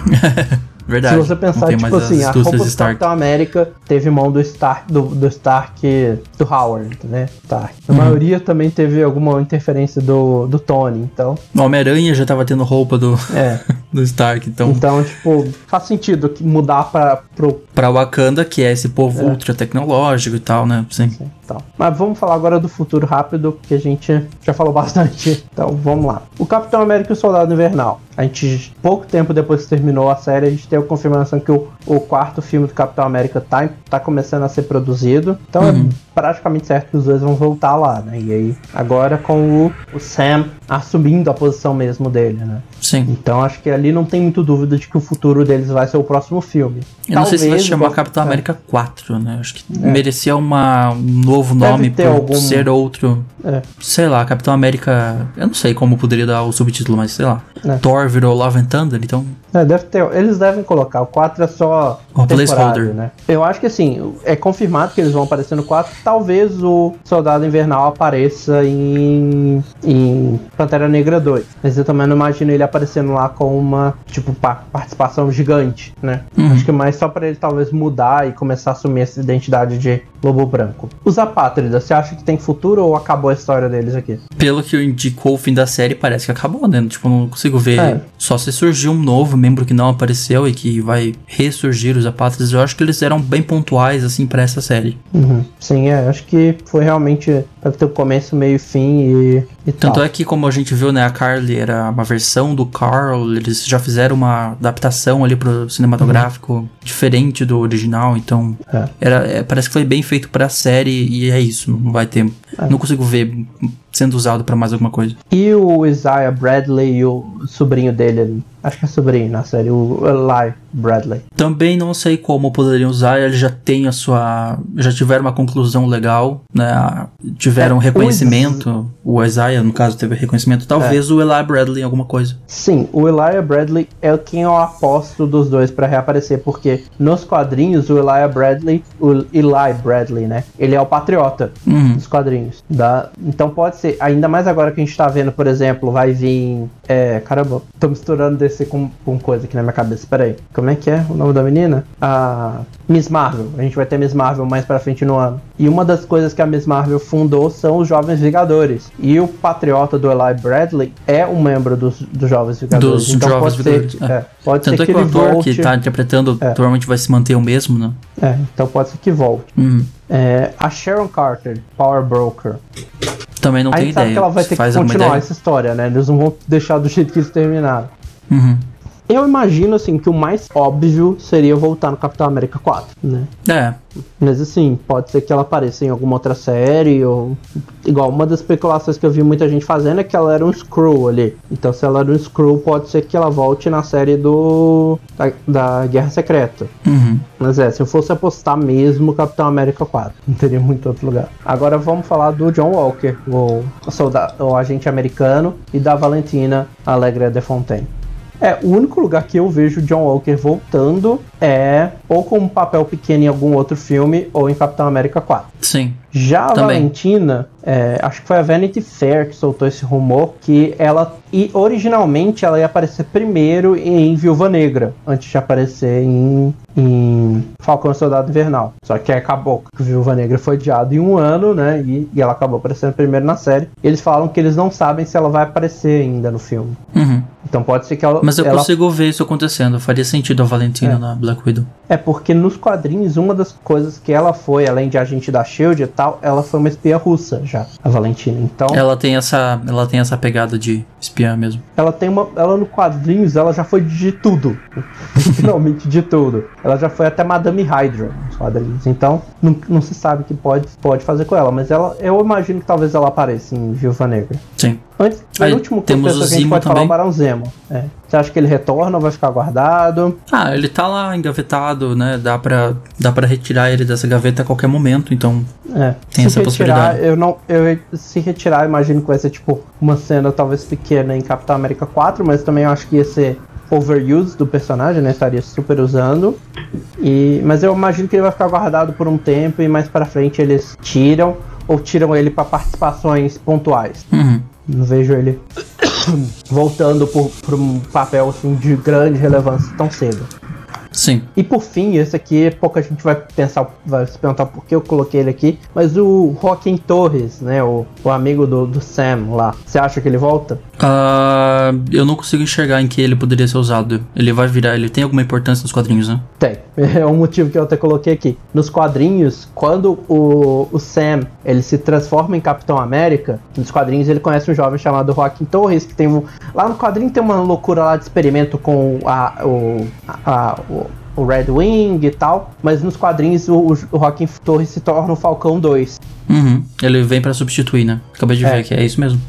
Verdade. Se você pensar, tipo assim, a roupa do. Capitão América teve mão do Stark, do, do Stark, do Howard, né? Stark. A uhum. maioria também teve alguma interferência do, do Tony, então... O Homem-Aranha já tava tendo roupa do, é. do Stark, então... Então, tipo, faz sentido mudar pra... Pro... Pra Wakanda, que é esse povo é. ultra tecnológico e tal, né? Sim. Sim então. Mas vamos falar agora do futuro rápido, porque a gente já falou bastante. Então, vamos lá. O Capitão América e o Soldado Invernal. A gente, pouco tempo depois que terminou a série, a gente tem a confirmação que o, o quarto filme do Capitão América tá, tá começando a ser produzido. Então uhum. Praticamente certo que os dois vão voltar lá, né? E aí, agora com o, o Sam assumindo a posição mesmo dele, né? Sim. Então acho que ali não tem muito dúvida de que o futuro deles vai ser o próximo filme. Eu Talvez, não sei se vai chamar Capitão é. América 4, né? Acho que é. merecia uma, um novo nome por algum... ser outro. É. Sei lá, Capitão América. Eu não sei como poderia dar o subtítulo, mas sei lá. É. Thor virou Love and Thunder, então é, deve ter, eles devem colocar. O 4 é só o placeholder, né? Eu acho que assim, é confirmado que eles vão aparecer no 4. Talvez o Soldado Invernal apareça em, em Pantera Negra 2. Mas eu também não imagino ele aparecendo lá com uma, tipo, participação gigante, né? Uhum. Acho que mais só para ele talvez mudar e começar a assumir essa identidade de Lobo Branco. Os Apátridas, você acha que tem futuro ou acabou a história deles aqui? Pelo que indicou o fim da série, parece que acabou, né? Tipo, não consigo ver. É. Só se surgiu um novo membro que não apareceu e que vai ressurgir os apátridas, eu acho que eles eram bem pontuais, assim, para essa série. Uhum. Sim, é, acho que foi realmente para ter o começo, meio e fim e, e Tanto tal. é que, como a gente viu, né, a Carly era uma versão do Carl, eles já fizeram uma adaptação ali pro cinematográfico uhum. diferente do original, então é. Era, é, parece que foi bem feito pra série e é isso, não vai ter... É. Não consigo ver sendo usado pra mais alguma coisa. E o Isaiah Bradley e o sobrinho dele. Acho que é sobrinho na série, o Eli Bradley. Também não sei como poderiam usar, eles já têm a sua. Já tiveram uma conclusão legal, né? Tiveram É, reconhecimento. O Isaiah, no caso, teve reconhecimento. Talvez o Eli Bradley em alguma coisa. Sim, o Elijah Bradley é quem eu aposto dos dois pra reaparecer, porque nos quadrinhos o Elijah Bradley, o Eli Bradley, né? Ele é o patriota Uhum. dos quadrinhos. Da... Então pode ser, ainda mais agora que a gente tá vendo, por exemplo, vai vir. É, caramba, tô misturando DC com, com coisa aqui na minha cabeça. Peraí, como é que é o nome da menina? A Miss Marvel. A gente vai ter Miss Marvel mais pra frente no ano. E uma das coisas que a Miss Marvel fundou são os Jovens Vingadores. E o patriota do Eli Bradley é um membro dos, dos Jovens Vingadores. Dos então Jovens pode Vingadores, ser, é. é, pode Tanto ser é que que o ator volte. que tá interpretando É. provavelmente vai se manter o mesmo, né? É, então pode ser que volte. Uhum. É, a Sharon Carter, Power Broker. Também não a tem gente sabe ideia. que ela vai ter que continuar ideia? essa história, né? Eles não vão deixar do jeito que eles terminaram. Uhum. Eu imagino, assim, que o mais óbvio seria voltar no Capitão América 4, né? É, Mas assim, pode ser que ela apareça em alguma outra série, ou. Igual, uma das especulações que eu vi muita gente fazendo é que ela era um Skrull ali. Então, se ela era um Skrull, pode ser que ela volte na série do. da, da Guerra Secreta. uhum. Mas é, se eu fosse apostar mesmo Capitão América 4, não teria muito outro lugar. Agora vamos falar do John Walker, o, soldado, o agente americano, e da Valentina Alegre de Fontaine. É, o único lugar que eu vejo John Walker voltando é ou com um papel pequeno em algum outro filme ou em Capitão América 4. sim. Já a Também. Valentina, é, acho que foi a Vanity Fair que soltou esse rumor, que ela, e originalmente ela ia aparecer primeiro em Viúva Negra, antes de aparecer em, em Falcão Soldado Invernal. Só que acabou que Viúva Negra foi adiado em um ano, né, e, e ela acabou aparecendo primeiro na série. Eles falam que eles não sabem se ela vai aparecer ainda no filme. Uhum. Então pode ser que ela... Mas eu ela consigo ver isso acontecendo. Faria sentido a Valentina É. na Black Widow. É porque nos quadrinhos, uma das coisas que ela foi, além de agente da Shield e tal, ela foi uma espia russa já, a Valentina. Então, Ela tem essa, ela tem essa pegada de espiã mesmo. ela tem uma. Ela no quadrinhos, ela já foi de tudo. Finalmente de tudo. Ela já foi até Madame Hydra quadrinhos. Então, não, não se sabe o que pode, pode fazer com ela. Mas ela, eu imagino que talvez ela apareça em Viúva Negra. Sim. Antes, Aí o último temos o que a gente pode falar é o também. Barão Zemo. É. Você acha que ele retorna ou vai ficar guardado? Ah, ele tá lá engavetado, né? Dá pra, dá pra retirar ele dessa gaveta a qualquer momento, então. É. Tem se essa retirar, possibilidade. Eu não, eu, se retirar, imagino que vai ser tipo uma cena talvez pequena em Capitão América 4, mas também eu acho que ia ser overuse do personagem, né? Estaria super usando. E, mas eu imagino que ele vai ficar guardado por um tempo e mais pra frente eles tiram ou tiram ele pra participações pontuais. Uhum. Não vejo ele voltando por, por um papel assim de grande relevância tão cedo. Sim. E por fim, esse aqui, pouca gente vai pensar, vai se perguntar por que eu coloquei ele aqui, mas o Joaquim Torres, né, o, o amigo do, do Sam lá, você acha que ele volta? Ah, eu não consigo enxergar em que ele poderia ser usado. Ele vai virar, ele tem alguma importância nos quadrinhos, né? Tem, é um motivo que eu até coloquei aqui. Nos quadrinhos, quando o, o Sam ele se transforma em Capitão América, nos quadrinhos ele conhece um jovem chamado Joaquim Torres, que tem um. Lá no quadrinho tem uma loucura lá de experimento com a, o, a- o, o Red Wing e tal, mas nos quadrinhos o, o Joaquim Torres se torna o Falcão 2. Uhum. Ele vem pra substituir, né? Acabei de É. ver que é isso mesmo.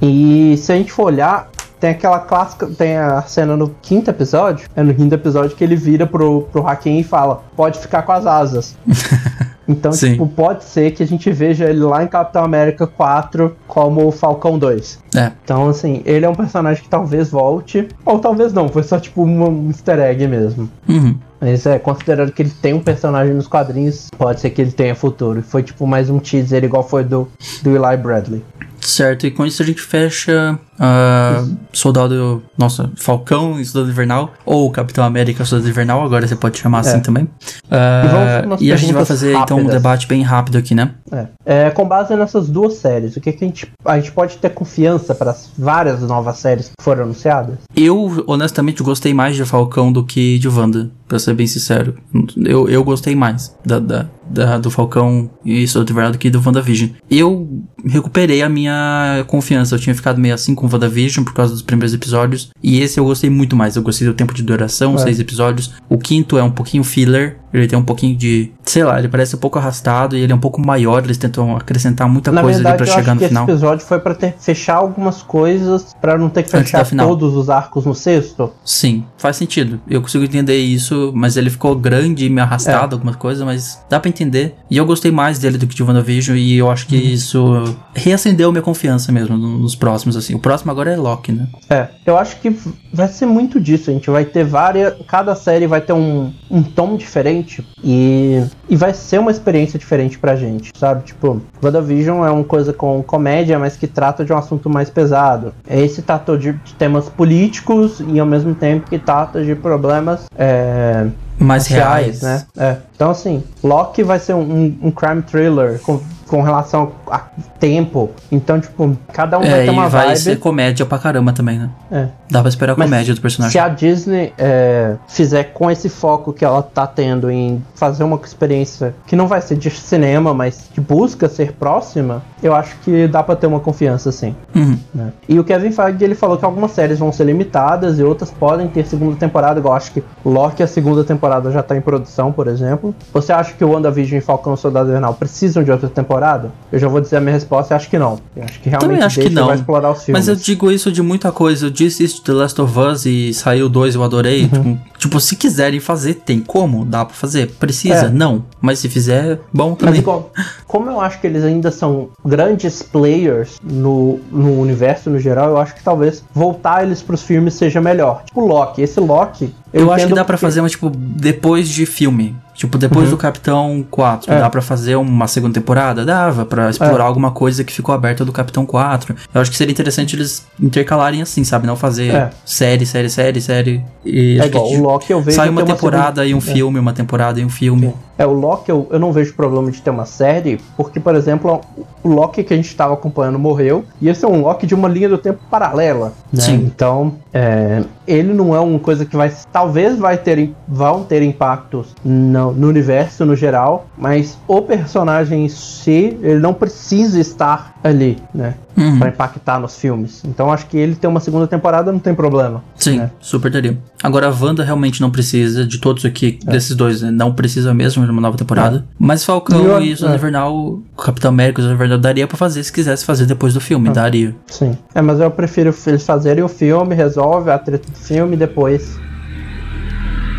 E se a gente for olhar, tem aquela clássica, tem a cena no quinto episódio, é no quinto episódio que ele vira pro, pro Hakim e fala, pode ficar com as asas. Então, Sim. tipo, pode ser que a gente veja ele lá em Capitão América 4 como o Falcão 2. É. Então, assim, ele é um personagem que talvez volte, ou talvez não, foi só tipo um easter egg mesmo. Uhum. Mas é, considerando que ele tem um personagem nos quadrinhos, pode ser que ele tenha futuro. Foi tipo mais um teaser igual foi do, do Eli Bradley. Certo, e com isso a gente fecha ah, Soldado. Nossa, Falcão e Soldado Invernal. Ou Capitão América Soldado Invernal, agora você pode chamar assim também. É. E vamos para umas e a gente vai fazer então um rápidas. debate bem rápido aqui, né? É. É, com base nessas duas séries, o que, que a gente a gente pode ter confiança para as várias novas séries que foram anunciadas? Eu, honestamente, gostei mais de Falcão do que de Wanda, pra ser bem sincero. Eu, eu gostei mais da, da, da- do Falcão e Soldado do que do WandaVision. Eu recuperei a minha confiança. Eu tinha ficado meio assim com WandaVision por causa dos primeiros episódios. E esse eu gostei muito mais. Eu gostei do tempo de duração, É. seis episódios. O quinto é um pouquinho filler, Ele tem um pouquinho de. Sei lá, ele parece um pouco arrastado e ele é um pouco maior. Eles tentam acrescentar muita Na coisa verdade, ali pra chegar no final. esse episódio foi pra ter, fechar algumas coisas pra não ter que fechar todos os arcos no sexto. Sim, faz sentido. Eu consigo entender isso, mas ele ficou grande e me É. arrastado algumas coisas, mas dá pra entender. E eu gostei mais dele do que de WandaVision e eu acho que Uhum. isso reacendeu minha confiança mesmo no- nos próximos, assim. O próximo agora é Loki, né? É, eu acho que vai ser muito disso. A gente vai ter várias. Cada série vai ter um, um tom diferente e, e vai ser uma experiência diferente pra gente, sabe? Tipo, WandaVision é uma coisa com comédia, mas que trata de um assunto mais pesado. Esse trata de, de temas políticos e ao mesmo tempo que trata de problemas. É, Mais reais. sociais, né? É. Então, assim, Loki vai ser um, um- um crime thriller com, com relação a tempo. Então, tipo, cada um vai É, ter uma vai vibe. ser comédia pra caramba também, né? É. Dá pra esperar a Mas comédia do personagem. Se a Disney é, fizer com esse foco que ela tá tendo em fazer uma experiência que não vai ser de cinema, mas que busca ser próxima, eu acho que dá pra ter uma confiança, sim. Uhum. né? E o Kevin Feige ele falou que algumas séries vão ser limitadas e outras podem ter segunda temporada, igual acho que Loki a segunda temporada já tá em produção, por exemplo. Você acha que o WandaVision e Falcão Soldado Invernal precisam de outra temporada? Eu já vou dizer a minha resposta, acho que não. Eu acho que realmente Também acho que não. vai explorar os filmes. Mas eu digo isso de muita coisa. Eu disse isso de The Last of Us e saiu dois, eu adorei. Uhum. Tipo, tipo, se quiserem fazer, tem como? Dá pra fazer? Precisa? É. Não. Mas se fizer, bom Mas também. igual, como eu acho que eles ainda são grandes players no, no universo no geral, eu acho que talvez voltar eles pros filmes seja melhor. Tipo Loki, esse Loki. Eu, acho que dá pra porque- fazer, mas tipo, depois de filme. Tipo, depois do Capitão 4, É. dá pra fazer uma segunda temporada? Dava, pra explorar alguma coisa que ficou aberta do Capitão 4. Eu acho que seria interessante eles intercalarem assim, sabe? Não fazer É. série, série, série, série. E É igual, o Loki eu vejo sai uma uma temporada e um filme, uma temporada e um filme. É, o Loki eu, eu não vejo problema de ter uma série, porque, por exemplo, o Loki que a gente estava acompanhando morreu, e esse é um Loki de uma linha do tempo paralela. Né? Sim. Então, é, ele não é uma coisa que vai. Talvez vai ter, vão ter impactos no, no universo no geral, mas o personagem em si, ele não precisa estar ali, né? Uhum. Pra impactar nos filmes. Então acho que ele ter uma segunda temporada não tem problema. Sim, né? super daria. Agora, a Wanda realmente não precisa, de todos aqui, É. desses dois, né? não precisa mesmo de uma nova temporada. Mas Falcão E eu- e Soldado é. Invernal, Capitão América e Soldado Invernal daria pra fazer se quisesse fazer depois do filme, Ah. daria. Sim. É, mas eu prefiro eles fazerem o filme, resolve a treta do filme depois.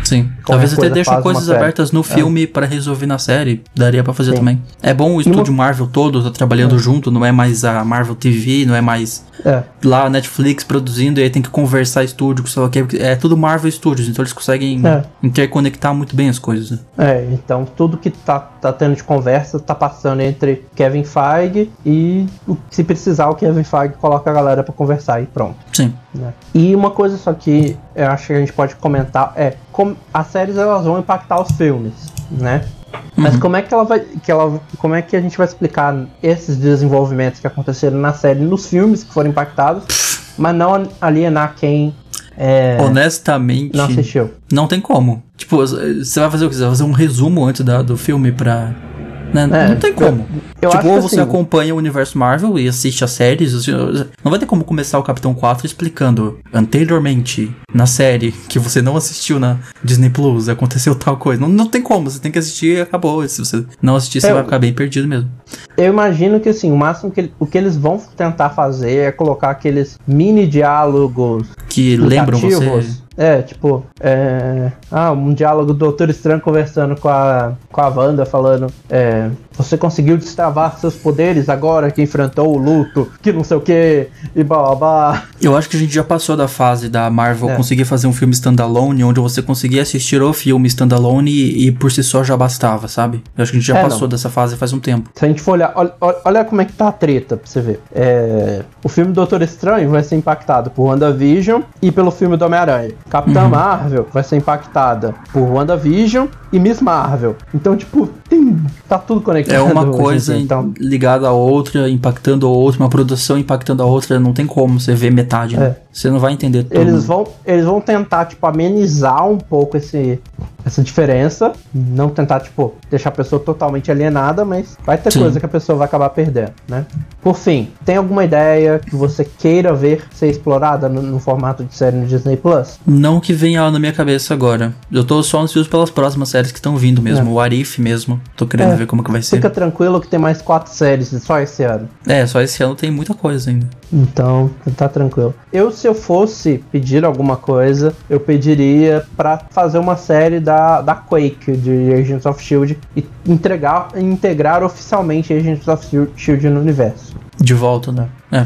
Sim. Talvez até uma coisas série. abertas no filme pra resolver na série. Daria pra fazer Sim. também. É bom o estúdio Marvel todo tá trabalhando junto, não é mais a Marvel TV, não é mais É. lá a Netflix produzindo e aí tem que conversar estúdio com sei lá o. É tudo Marvel Studios, então eles conseguem É. interconectar muito bem as coisas. né? É, então tudo que tá, tá tendo de conversa tá passando entre Kevin Feige e se precisar o Kevin Feige coloca a galera pra conversar e pronto. Sim. né? E uma coisa só que eu acho que a gente pode comentar é como as séries elas vão impactar os filmes, né? Mas como é que ela vai, que ela, como é que a gente vai explicar esses desenvolvimentos que aconteceram na série nos filmes que foram impactados, mas não alienar quem é, Honestamente, não assistiu? não tem como. Tipo, você vai fazer o que? Você vai fazer um resumo antes da- do filme pra. Né? É, não tem como. eu tipo, acho ou você assim- acompanha o universo Marvel e assiste as séries. Não vai ter como começar o Capitão 4 explicando anteriormente na série que você não assistiu na Disney Plus, aconteceu tal coisa. Não, não tem como, você tem que assistir e acabou. Se você não assistir, você Eu- vai ficar bem perdido mesmo. Eu imagino que assim, o máximo que o que eles vão tentar fazer é colocar aqueles mini diálogos Que lembram você. É, tipo, é, ah, um diálogo do Doutor Estranho conversando com a, com a Wanda, falando: é, Você conseguiu destravar seus poderes agora que enfrentou o luto, que não sei o que, e blá. Eu acho que a gente já passou da fase da Marvel É. conseguir fazer um filme standalone, onde você conseguia assistir o filme standalone e, e por si só já bastava, sabe? Eu acho que a gente já É, passou não. dessa fase faz um tempo. Se a gente for olhar, olha, olha- como é que tá a treta pra você ver. É, o filme Doutor Estranho vai ser impactado por WandaVision e pelo filme do Homem-Aranha. Capitã Marvel vai ser impactada por WandaVision e Miss Marvel. Então, tipo, tem, tá tudo conectado. É uma coisa então. ligada a outra, impactando a outra, uma produção impactando a outra, não tem como você ver metade, né? É. Você não vai entender tudo. Eles vão, eles vão tentar, tipo, amenizar um pouco esse, essa diferença, não tentar, tipo, deixar a pessoa totalmente alienada, mas vai ter Sim. coisa que a pessoa vai acabar perdendo, né? Por fim, tem alguma ideia que você queira ver ser explorada no, no formato de série no Disney Plus? Não que venha na minha cabeça agora. Eu tô só ansioso pelas próximas séries que estão vindo mesmo. O Arif mesmo. Tô querendo É. ver como que vai ser. Fica tranquilo que tem mais quatro séries só esse ano. É, só esse ano tem muita coisa ainda. Então, tá tranquilo. Eu, se eu fosse pedir alguma coisa, eu pediria pra fazer uma série da, da Quake, de Agents of S.H.I.E.L.D. e entregar, integrar oficialmente Agents of S.H.I.E.L.D. no universo. De volta, né? É.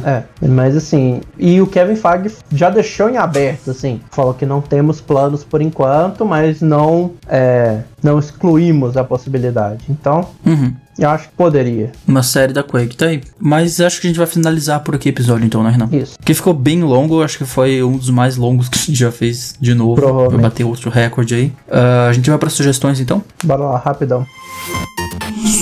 É, mas assim, e o Kevin Feige já deixou em aberto, assim, falou que não temos planos por enquanto, mas não, é, não excluímos a possibilidade. Então, Uhum. eu acho que poderia. Uma série da Quake, tá aí. Mas acho que a gente vai finalizar por aqui o episódio, então, né, Renan? Isso. Porque ficou bem longo, acho que foi um dos mais longos que a gente já fez de novo. Provavelmente. Vai bater outro recorde aí. Ah, a gente vai para sugestões, então? Bora lá, rapidão.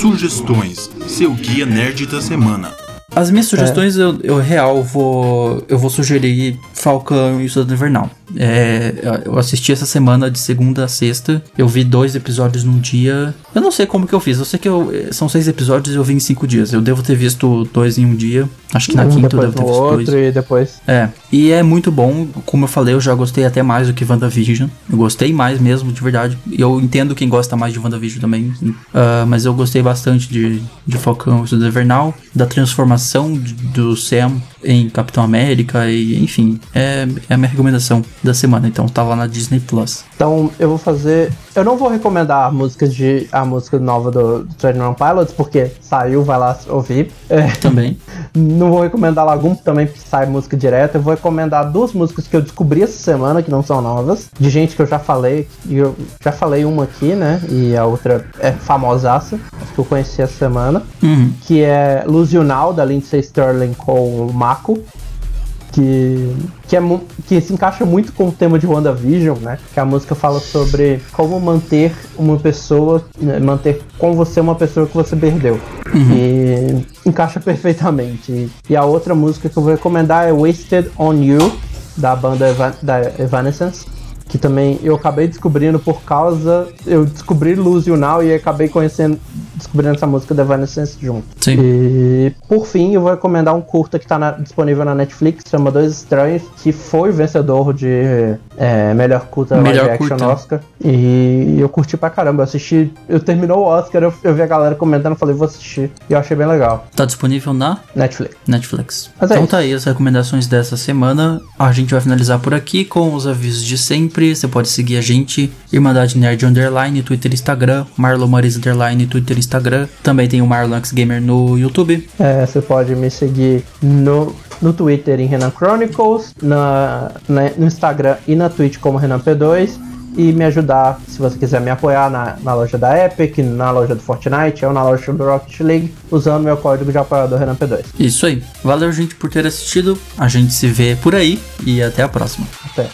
Sugestões, seu guia nerd da semana. As minhas sugestões, eu, eu real vou. Eu vou sugerir Falcão e o Soldado Invernal. É, eu assisti essa semana de segunda a sexta. Eu vi dois episódios num dia. Eu não sei como que eu fiz. Eu sei que eu, são seis episódios e eu vi em cinco dias. Eu devo ter visto dois em um dia. Acho que na um quinta eu devo ter visto outro dois. e depois. É, e é muito bom, como eu falei, eu já gostei até mais do que WandaVision. Eu gostei mais mesmo, de verdade. E eu entendo quem gosta mais de WandaVision também. ah, mas eu gostei bastante de, de Falcão e Soldado Invernal, da transformação do Sam em Capitão América, e enfim, é, é a minha recomendação da semana. Então tá lá na Disney Plus. Então eu vou fazer. Eu não vou recomendar a música de a música nova do, do Twenty One Pilots, porque saiu, vai lá ouvir. É, Também. não vou recomendar Lagum também, porque sai música direto. Eu vou recomendar duas músicas que eu descobri essa semana, que não são novas, de gente que eu já falei. E eu já falei uma aqui, né? E a outra é famosaça, que eu conheci essa semana. Uhum. que é Now, da Lindsay Sterling com o Que, que, é, que se encaixa muito com o tema de WandaVision, né? Que a música fala sobre como manter uma pessoa, né, manter com você uma pessoa que você perdeu. E encaixa perfeitamente. E, a outra música que eu vou recomendar é Wasted on You, da banda da Evanescence. Que também eu acabei descobrindo por causa. Eu descobri Lose You Now e acabei conhecendo, descobrindo essa música da Evanescence junto. Sim. E por fim, eu vou recomendar um curta que está disponível na Netflix, chama Dois Estranhos, que foi vencedor de é, melhor curta Melhor live action. Oscar. E eu curti pra caramba. Eu assisti, eu terminou o Oscar, eu, eu vi a galera comentando, falei, vou assistir. E eu achei bem legal. Tá disponível na Netflix. Netflix. Mas é então isso. tá aí as recomendações dessa semana. A gente vai finalizar por aqui com os avisos de sempre. Você pode seguir a gente, Irmandade Nerd Underline, Twitter e Instagram, Marlon Maris Underline, Twitter e Instagram. Também tem o Marlon X Gamer no YouTube. É, você pode me seguir no, no Twitter em Renan Chronicles, na, na- no Instagram e na Twitch como Renan P2. E me ajudar, se você quiser me apoiar na, na loja da Epic, na loja do Fortnite ou na loja do Rocket League, usando meu código de apoiador Renan P2. Isso aí. Valeu, gente, por ter assistido. A gente se vê por aí e até a próxima. Até.